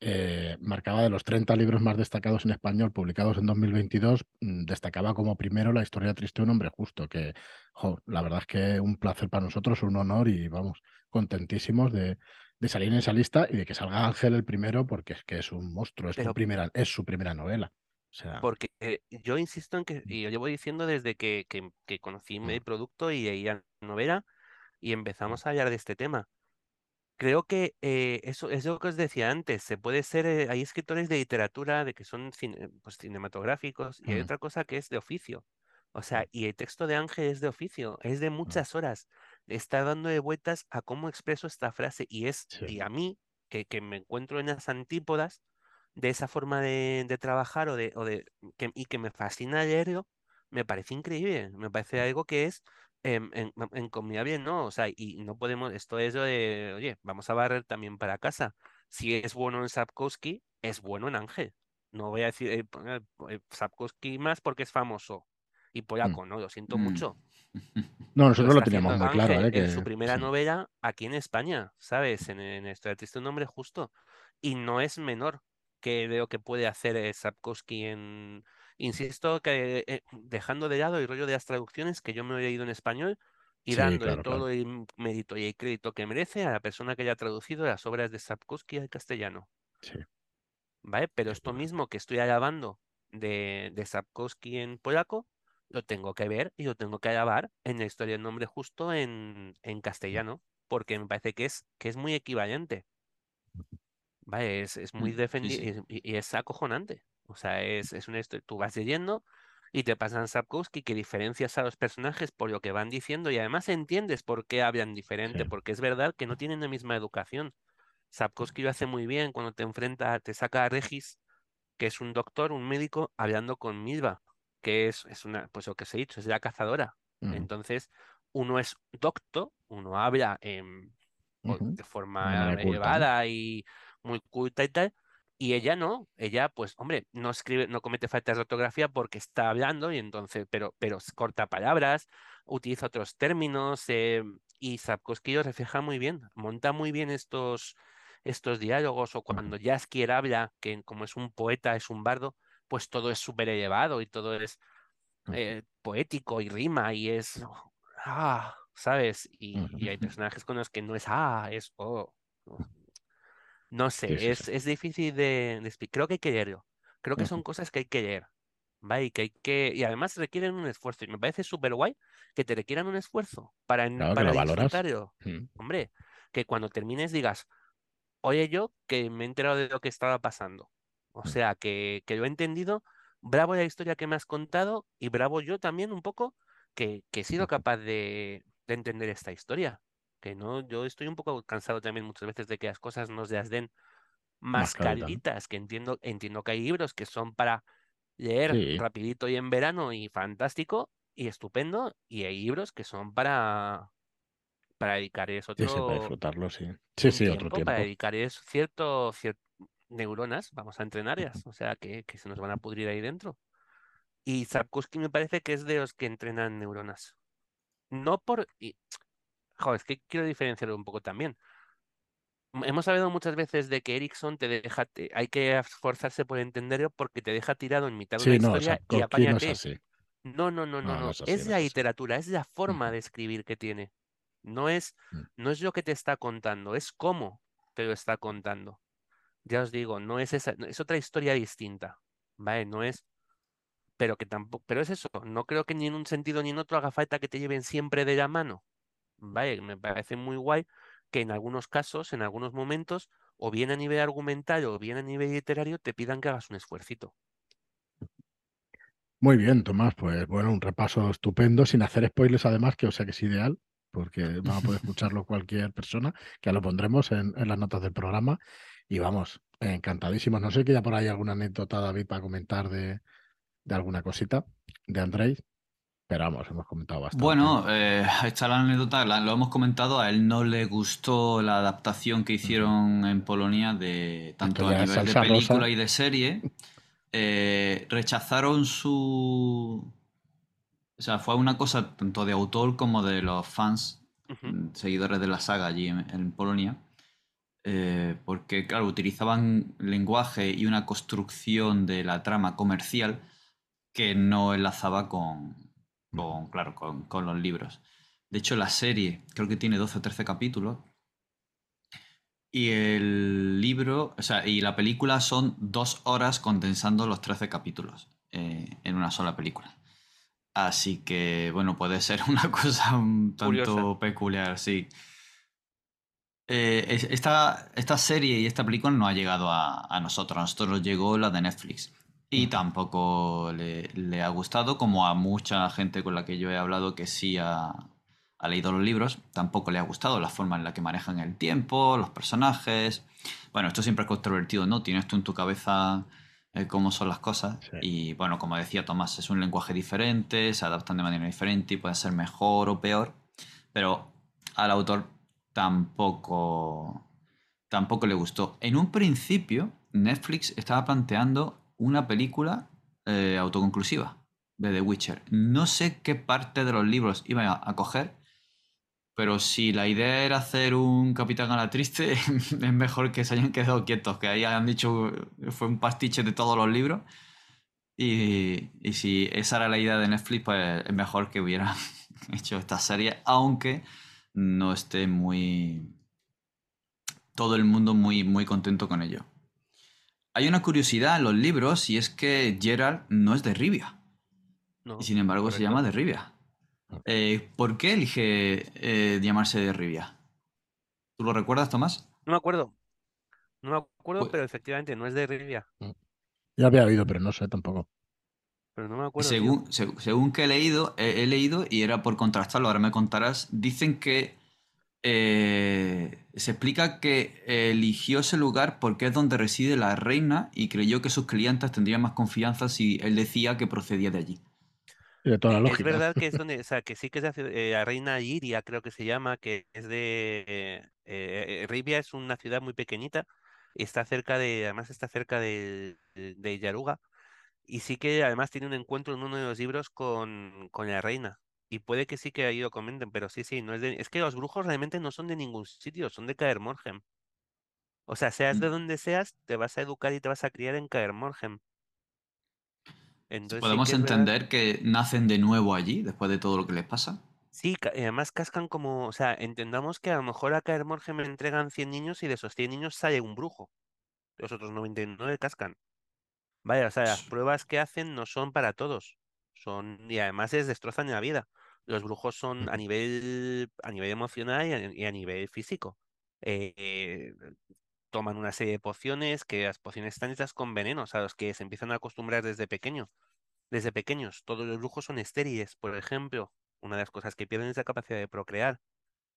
Speaker 1: eh, marcaba de los 30 libros más destacados en español publicados en 2022, mm, destacaba como primero la historia triste de un hombre justo, que jo, la verdad es que un placer para nosotros, un honor y vamos, contentísimos de, de salir en esa lista y de que salga Ángel el primero, porque es que es un monstruo, es, su
Speaker 3: Pero
Speaker 1: primera, es su primera novela. O sea,
Speaker 3: porque eh, yo insisto en que, y yo llevo diciendo desde que, que, que conocí
Speaker 1: mm,
Speaker 3: el producto y leía la novela y
Speaker 1: mm,
Speaker 3: empezamos a hablar de este tema. creo que eh, eso es lo que os decía antes. Se puede ser, eh, hay escritores de literatura de que son cine- pues, cinematográficos y hay
Speaker 1: Mm,
Speaker 3: otra cosa que es de oficio. O
Speaker 1: mm,
Speaker 3: sea, y el texto de Ángel es de oficio, es de
Speaker 1: mm.
Speaker 3: muchas horas. Está dándole vueltas a cómo expreso esta frase y es,
Speaker 1: Sí,
Speaker 3: y a mí, que, que me encuentro en las antípodas de esa forma de, de trabajar o de, o de que, y que me fascina leerlo, me parece increíble. Me parece
Speaker 1: mm,
Speaker 3: algo que es en, en, encomiable, ¿no? O sea, y no podemos, esto es lo de, oye, vamos a barrer también para casa. Si es bueno en Sapkowski, es bueno en Ángel. No voy a decir eh, poner, eh, Sapkowski más porque es famoso y
Speaker 1: mm.
Speaker 3: polaco, ¿no? Lo siento
Speaker 2: Mm.
Speaker 3: mucho. *laughs*
Speaker 1: No,
Speaker 3: Lo
Speaker 1: nosotros lo
Speaker 3: está
Speaker 1: teníamos muy claro,
Speaker 3: Ángel
Speaker 1: ¿eh?
Speaker 3: en su primera
Speaker 1: sí,
Speaker 3: novela aquí en España, ¿sabes? En, en Historia Triste, un nombre justo. Y no es menor que lo que puede hacer eh, Sapkowski en... Insisto que eh, dejando de lado el rollo de las traducciones que yo me he leído en español y
Speaker 1: sí,
Speaker 3: dándole
Speaker 1: claro, claro.
Speaker 3: todo el mérito y el crédito que merece a la persona que haya traducido las obras de Sapkowski al castellano.
Speaker 1: Sí,
Speaker 3: ¿vale? Pero esto mismo que estoy alabando de, de Sapkowski en polaco, lo tengo que ver y lo tengo que alabar en la historia del nombre justo en, en castellano, porque me parece que es, que es muy equivalente, ¿vale? Es, es muy
Speaker 2: Mm, Sí, sí.
Speaker 3: defendido y, y es acojonante. O sea, es, es una historia, tú vas leyendo y te pasan Sapkowski que diferencias a los personajes por lo que van diciendo y además entiendes por qué hablan
Speaker 1: Sí,
Speaker 3: diferente, porque es verdad que no tienen la misma educación. Sapkowski lo hace muy bien cuando te enfrenta, te saca a Regis que es un doctor, un médico, hablando con Milva, que es, es una, pues lo que os he dicho, es la cazadora.
Speaker 1: ujú,
Speaker 3: Entonces, uno es docto, uno habla de forma elevada y muy culta y tal, y ella no, ella, pues, hombre, no escribe, no comete faltas de ortografía porque está hablando, y entonces, pero, pero corta palabras, utiliza otros términos, eh, y Sapkowski lo refleja muy bien, monta muy bien estos estos diálogos o cuando Jaskier habla, que como es un poeta, es un bardo, pues todo es súper elevado y todo es eh, poético y rima y es, ah, ¿sabes? Y, hay personajes con los que no es, ah, es, oh. No sé,
Speaker 1: sí, sí.
Speaker 3: es, es difícil de, de explicar. Creo que hay que leerlo. Creo que son cosas que hay que leer. ¿vale? Y que hay que, y además requieren un esfuerzo. Y me parece súper guay que te requieran un esfuerzo para,
Speaker 1: Claro
Speaker 3: para disfrutarlo.
Speaker 1: Mm,
Speaker 3: Hombre, que cuando termines digas, Oye, yo que me he enterado de lo que estaba pasando. O sea, que, que lo he entendido. Bravo la historia que me has contado y bravo yo también un poco que, que he sido capaz de, de entender esta historia. Que no, yo estoy un poco cansado también muchas veces de que las cosas nos las den
Speaker 1: Más ¿no?
Speaker 3: mascaritas, que entiendo, entiendo que hay libros que son para leer
Speaker 1: Sí,
Speaker 3: rapidito y en verano y fantástico y estupendo, y hay libros que son para, para dedicar es
Speaker 1: sí, sí, para
Speaker 3: otro
Speaker 1: disfrutarlo, sí. Sí, sí, otro
Speaker 3: tiempo para dedicar es cierto, cier- neuronas, vamos a entrenarlas, o sea, que, que se nos van a pudrir ahí dentro. Y Sapkowski me parece que es de los que entrenan neuronas. No por... Y, joder, es que quiero diferenciarlo un poco también. Hemos hablado muchas veces de que Erickson te deja, te- hay que esforzarse por entenderlo porque te deja tirado en mitad de una
Speaker 1: Sí, no,
Speaker 3: historia y
Speaker 1: Sapkowski no es
Speaker 3: apáñate.
Speaker 1: así.
Speaker 3: No, no, no, no,
Speaker 1: No, es así,
Speaker 3: Es
Speaker 1: no
Speaker 3: la
Speaker 1: es
Speaker 3: literatura, es la forma de escribir que tiene. No es,
Speaker 1: mm,
Speaker 3: no es lo que te está contando, es cómo te lo está contando. Ya os digo, no es esa, es otra historia distinta, ¿vale? No es, pero que tampoco, pero es eso, no creo que ni en un sentido ni en otro haga falta que te lleven siempre de la mano, ¿vale? Me parece muy guay que en algunos casos, en algunos momentos, o bien a nivel argumental o bien a nivel literario, te pidan que hagas un esfuercito.
Speaker 1: Muy bien, Tomás, pues bueno, un repaso estupendo, sin hacer spoilers además, que o sea que es ideal, porque van a poder *laughs* escucharlo cualquier persona, que ya lo pondremos en, en las notas del programa. Y vamos, encantadísimos. No sé que ya por ahí alguna anécdota, David, para comentar de, de alguna cosita de Andrés, pero vamos, hemos comentado bastante.
Speaker 2: Bueno, eh, está la anécdota, la- lo hemos comentado, a él no le gustó la adaptación que hicieron en Polonia de tanto a nivel de
Speaker 1: rosa.
Speaker 2: película y de serie. Eh, rechazaron su... O sea, fue una cosa tanto de autor como de los fans, seguidores de la saga allí en, en Polonia. Eh, porque, claro, utilizaban lenguaje y una construcción de la trama comercial que no enlazaba con, con claro, con, con los libros. De hecho, la serie creo que tiene 12 o 13 capítulos y el libro, o sea, y la película son dos horas condensando los 13 capítulos eh, en una sola película. Así que, bueno, puede ser *laughs* una cosa un
Speaker 3: Curiosa.
Speaker 2: tanto peculiar, sí. Eh, es- esta, esta serie y esta película no ha llegado a, a nosotros. A nosotros nos llegó la de Netflix. Y
Speaker 1: Ujú.
Speaker 2: tampoco le, le ha gustado, como a mucha gente con la que yo he hablado que sí ha, ha leído los libros, tampoco le ha gustado la forma en la que manejan el tiempo, los personajes. Bueno, esto siempre es controvertido, ¿no? Tienes tú en tu cabeza eh, cómo son las cosas.
Speaker 1: Sí.
Speaker 2: Y bueno, como decía Tomás, es un lenguaje diferente, se adaptan de manera diferente y puede ser mejor o peor. Pero al autor tampoco, tampoco le gustó. En un principio, Netflix estaba planteando una película eh, autoconclusiva de The Witcher. No sé qué parte de los libros iba a, a coger, pero si la idea era hacer un Capitán a la Triste, *laughs* es mejor que se hayan quedado quietos, que ahí han dicho fue un pastiche de todos los libros. Y, y si esa era la idea de Netflix, pues es mejor que hubieran *laughs* hecho esta serie, aunque no esté muy. todo el mundo muy, muy contento con ello. Hay una curiosidad en los libros y es que Gerald no es de Rivia.
Speaker 3: ¿no?
Speaker 2: Y sin embargo se llama de Rivia. Eh, ¿Por qué elige eh, llamarse de Rivia? ¿Tú lo recuerdas, Tomás?
Speaker 3: No me acuerdo. No me acuerdo,
Speaker 2: Pues-
Speaker 3: pero efectivamente no es de Rivia.
Speaker 1: Ya había oído, pero no sé tampoco.
Speaker 3: Pero no me acuerdo.
Speaker 2: Según, seg- según que he leído, he, he leído, y era por contrastarlo, ahora me contarás, dicen que eh, se explica que eligió ese lugar porque es donde reside la reina y creyó que sus clientes tendrían más confianza si él decía que procedía de allí.
Speaker 1: Tiene toda la
Speaker 3: Es
Speaker 1: lógica.
Speaker 3: verdad que es *laughs* donde, o sea, que sí que es de eh, la reina Iria, creo que se llama, que es de eh, eh, Rivia es una ciudad muy pequeñita, y está cerca de, además está cerca de, de, de Yaruga, y sí que además tiene un encuentro en uno de los libros con, con la reina. Y puede que sí que ahí lo comenten, pero sí, sí, no es de, es que los brujos realmente no son de ningún sitio, son de Caer Morhem. O sea, seas de
Speaker 2: Mm.
Speaker 3: donde seas, te vas a educar y te vas a criar en Caer Morhem. Entonces sí
Speaker 2: ¿Podemos
Speaker 3: que
Speaker 2: entender que nacen de nuevo allí después de todo lo que les pasa?
Speaker 3: Sí, además cascan como, o sea, entendamos que a lo mejor a Caer Morge me entregan 100 niños y de esos 100 niños sale un brujo. Los otros 99 cascan. Vaya, o sea, las pruebas que hacen no son para todos. Son, y además les destrozan la vida. Los brujos son a nivel, a nivel emocional y a, y a nivel físico. Eh, eh, toman una serie de pociones, que las pociones están hechas con venenos, a los que se empiezan a acostumbrar desde pequeño. Desde pequeños, todos los brujos son estériles, por ejemplo. Una de las cosas que pierden es la capacidad de procrear.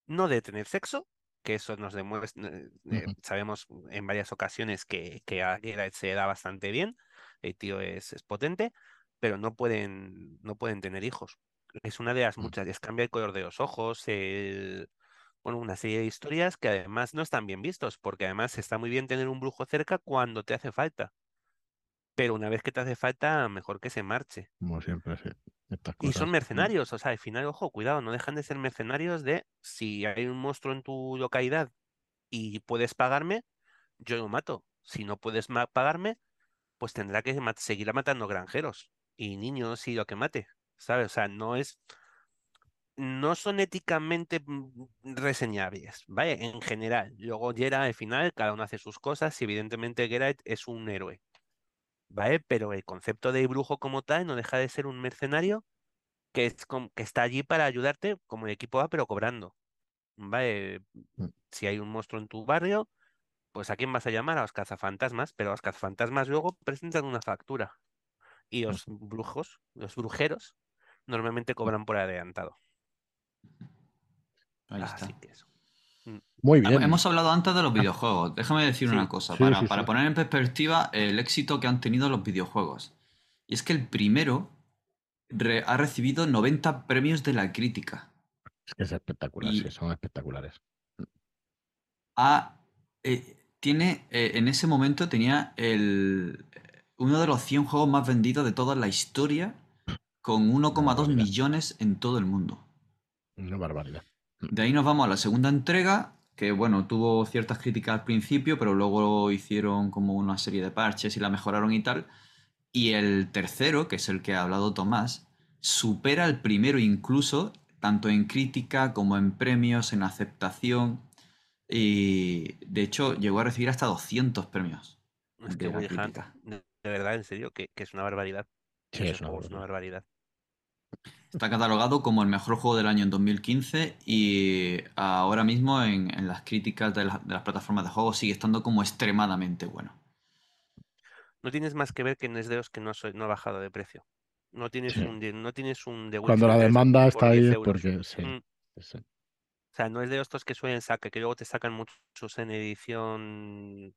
Speaker 3: No de tener sexo, que eso nos demuestra, eh, sabemos en varias ocasiones que, que a Geralt se da bastante bien, el tío es, es potente, pero no pueden, no pueden tener hijos. Es una de las
Speaker 1: Mm.
Speaker 3: muchas, les cambia el color de los ojos, el- bueno, una serie de historias que además no están bien vistos, porque además está muy bien tener un brujo cerca cuando te hace falta, pero una vez que te hace falta, mejor que se marche.
Speaker 1: Como siempre, sí.
Speaker 3: Y son mercenarios, o sea, al final, ojo, cuidado, no dejan de ser mercenarios de si hay un monstruo en tu localidad y puedes pagarme, yo lo mato. Si no puedes pagarme, pues tendrá que seguir matando granjeros y niños y lo que mate, ¿sabes? O sea, no es, no son éticamente mm, reseñables, ¿vale? En general. Luego Geralt, al final, cada uno hace sus cosas y evidentemente Geralt es un héroe, ¿vale? Pero el concepto de brujo como tal no deja de ser un mercenario que, es que está allí para ayudarte como el equipo A, pero cobrando. ¿Vale?
Speaker 1: Mm.
Speaker 3: Si hay un monstruo en tu barrio, pues ¿a quién vas a llamar? A los cazafantasmas, pero los cazafantasmas luego presentan una factura. Y los brujos, los brujeros, normalmente cobran por adelantado.
Speaker 2: Ahí
Speaker 3: Así
Speaker 2: está.
Speaker 3: que eso.
Speaker 1: Muy
Speaker 2: Hem-
Speaker 1: bien.
Speaker 2: Hemos hablado antes de los videojuegos. Déjame decir
Speaker 3: Sí.
Speaker 2: una cosa,
Speaker 1: Sí,
Speaker 2: para,
Speaker 1: sí,
Speaker 2: para
Speaker 1: sí.
Speaker 2: poner en perspectiva el éxito que han tenido los videojuegos. Y es que el primero re- ha recibido 90 premios de la crítica.
Speaker 1: Es que es espectacular,
Speaker 2: Y-
Speaker 1: sí, son espectaculares.
Speaker 2: Ha, eh, tiene, eh, en ese momento tenía el, uno de los 100 juegos más vendidos de toda la historia, con 1,2
Speaker 1: barbaridad.
Speaker 2: millones en todo el mundo.
Speaker 1: Una barbaridad.
Speaker 2: De ahí nos vamos a la segunda entrega, que bueno, tuvo ciertas críticas al principio, pero luego hicieron como una serie de parches y la mejoraron y tal. Y el tercero, que es el que ha hablado Tomás, supera al primero incluso, tanto en crítica como en premios, en aceptación. Y de hecho llegó a recibir hasta 200 premios.
Speaker 3: Es
Speaker 2: de
Speaker 3: que
Speaker 2: la
Speaker 3: Will Hunt, de de verdad, en serio, que, que es una barbaridad.
Speaker 1: Sí, es una
Speaker 3: juego es una
Speaker 1: barbaridad.
Speaker 2: Está catalogado como el mejor juego del año en 2015 y ahora mismo en, en las críticas de, la- de las plataformas de juego sigue estando como extremadamente bueno.
Speaker 3: No tienes más que ver que de los que no, soy- no ha bajado de precio. No tienes
Speaker 1: Sí.
Speaker 3: un, no tienes un The
Speaker 1: Cuando la
Speaker 3: Witcher 3
Speaker 1: demanda está ahí
Speaker 3: 10
Speaker 1: es porque sí.
Speaker 3: Mm.
Speaker 1: sí.
Speaker 3: O sea, no es de estos que suelen sacar, que luego te sacan muchos en edición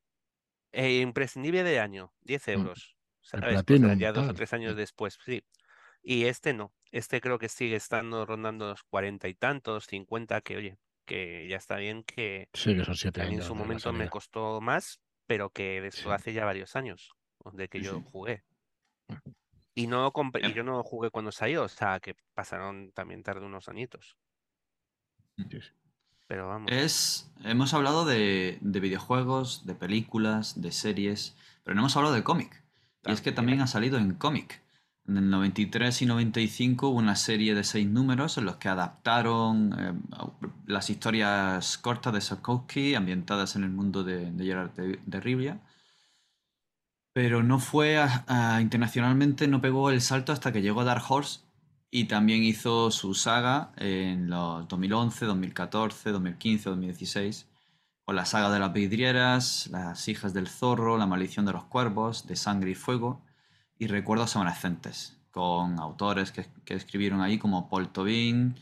Speaker 3: eh, imprescindible de año, 10
Speaker 1: Mm.
Speaker 3: euros. ¿Sabes? Pues ya dos o tres años después, sí. Y este no. Este creo que sigue estando rondando los cuarenta y tantos, 50, que oye, que ya está bien que,
Speaker 1: Sí, que son siete
Speaker 3: que a mí en
Speaker 1: años
Speaker 3: su momento me costó más, pero que de esto
Speaker 1: Sí.
Speaker 3: hace ya varios años de que
Speaker 2: Sí,
Speaker 3: yo jugué. Y no comp- y yo no jugué cuando salió, o sea, que pasaron también tarde unos añitos. Pero vamos.
Speaker 2: Es, hemos hablado de, de videojuegos, de películas, de series, pero no hemos hablado de cómic. Y es que también ha salido en cómic. En el 93 y 95 hubo una serie de seis números en los que adaptaron eh, las historias cortas de Sapkowski ambientadas en el mundo de, de Gerard de, de Rivia. Pero no fue a- a- internacionalmente, no pegó el salto hasta que llegó Dark Horse y también hizo su saga en los 2011, 2014, 2015, 2016, con la saga de las vidrieras, Las hijas del zorro, La maldición de los cuervos, De sangre y fuego y Recuerdos evanescentes, con autores que, que escribieron ahí como Paul Tobin,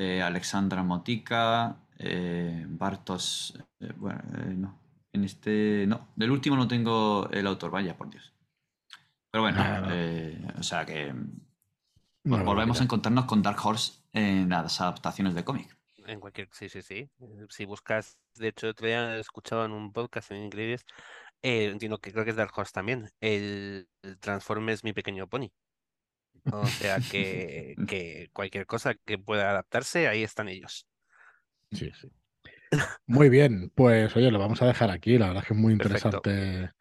Speaker 2: eh, Alexandra Motica, eh, Bartos, eh, bueno, no, en este, no, del último no tengo el autor, vaya por Dios. Pero bueno, o sea que Volvemos a encontrarnos con Dark Horse en las adaptaciones de cómic.
Speaker 3: En cualquier, sí, sí, sí. Si buscas, de hecho, otro día he escuchado en un podcast en inglés, eh, entiendo que creo que es Dark Horse también, el, el Transformers Mi Pequeño Pony. O sea que, *laughs* que cualquier cosa que pueda adaptarse, ahí están ellos.
Speaker 1: Sí, sí. *laughs* Muy bien, pues oye, lo vamos a dejar aquí. La verdad es que es muy
Speaker 3: Perfecto.
Speaker 1: interesante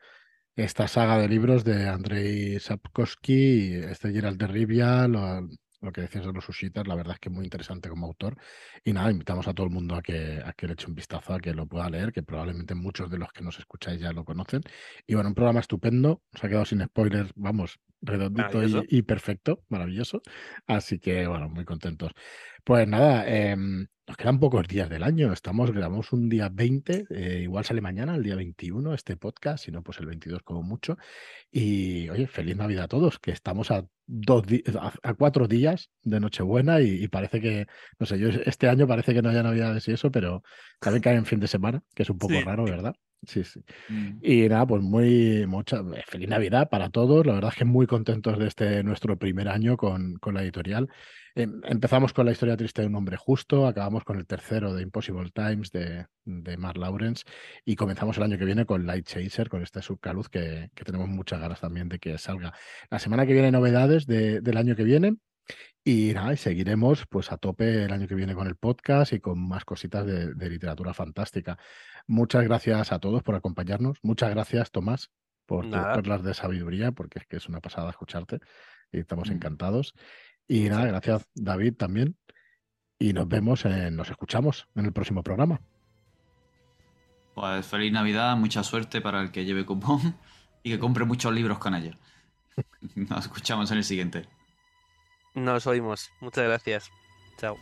Speaker 1: esta saga de libros de Andrei Sapkowski, este Gerald de Rivia, lo, lo que decías de los Sushitas, la verdad es que es muy interesante como autor. Y nada, invitamos a todo el mundo a que, a que le eche un vistazo, a que lo pueda leer, que probablemente muchos de los que nos escucháis ya lo conocen. Y bueno, un programa estupendo, se ha quedado sin spoilers, vamos, redondito y, y perfecto, maravilloso. Así que bueno, muy contentos. Pues nada, em, nos quedan pocos días del año. Estamos, grabamos un día 20, eh, igual sale mañana, el día 21, este podcast, si no, pues el 22 como mucho. Y oye, feliz Navidad a todos, que estamos a dos a, a cuatro días de Nochebuena y, y parece que, no sé, yo este año parece que no haya Navidades y eso, pero también *laughs* cae en fin de semana, que es un poco
Speaker 3: Sí.
Speaker 1: raro, ¿verdad? Sí, sí.
Speaker 2: Mm.
Speaker 1: Y nada, pues muy mucha eh, feliz Navidad para todos. La verdad es que muy contentos de este nuestro primer año con, con la editorial. Em, empezamos con la historia triste de un hombre justo, acabamos con el tercero de Impossible Times de, de Mark Lawrence y comenzamos el año que viene con Light Chaser, con este subcaluz que, que tenemos muchas ganas también de que salga. La semana que viene novedades de- del año que viene. Y nada, y seguiremos pues a tope el año que viene con el podcast y con más cositas de, de literatura fantástica. Muchas gracias a todos por acompañarnos. Muchas gracias, Tomás, por tus
Speaker 3: Nada.
Speaker 1: perlas de sabiduría, porque es que es una pasada escucharte y estamos
Speaker 2: Mm.
Speaker 1: encantados. Y
Speaker 3: Muchas
Speaker 1: nada,
Speaker 3: gracias.
Speaker 1: gracias, David, también. Y nos vemos, en- nos escuchamos en el próximo programa.
Speaker 2: Pues feliz Navidad, mucha suerte para el que lleve cupón *laughs* y que compre muchos libros con ellos. *laughs* Nos escuchamos en el siguiente.
Speaker 3: Nos oímos. Muchas gracias. Chao.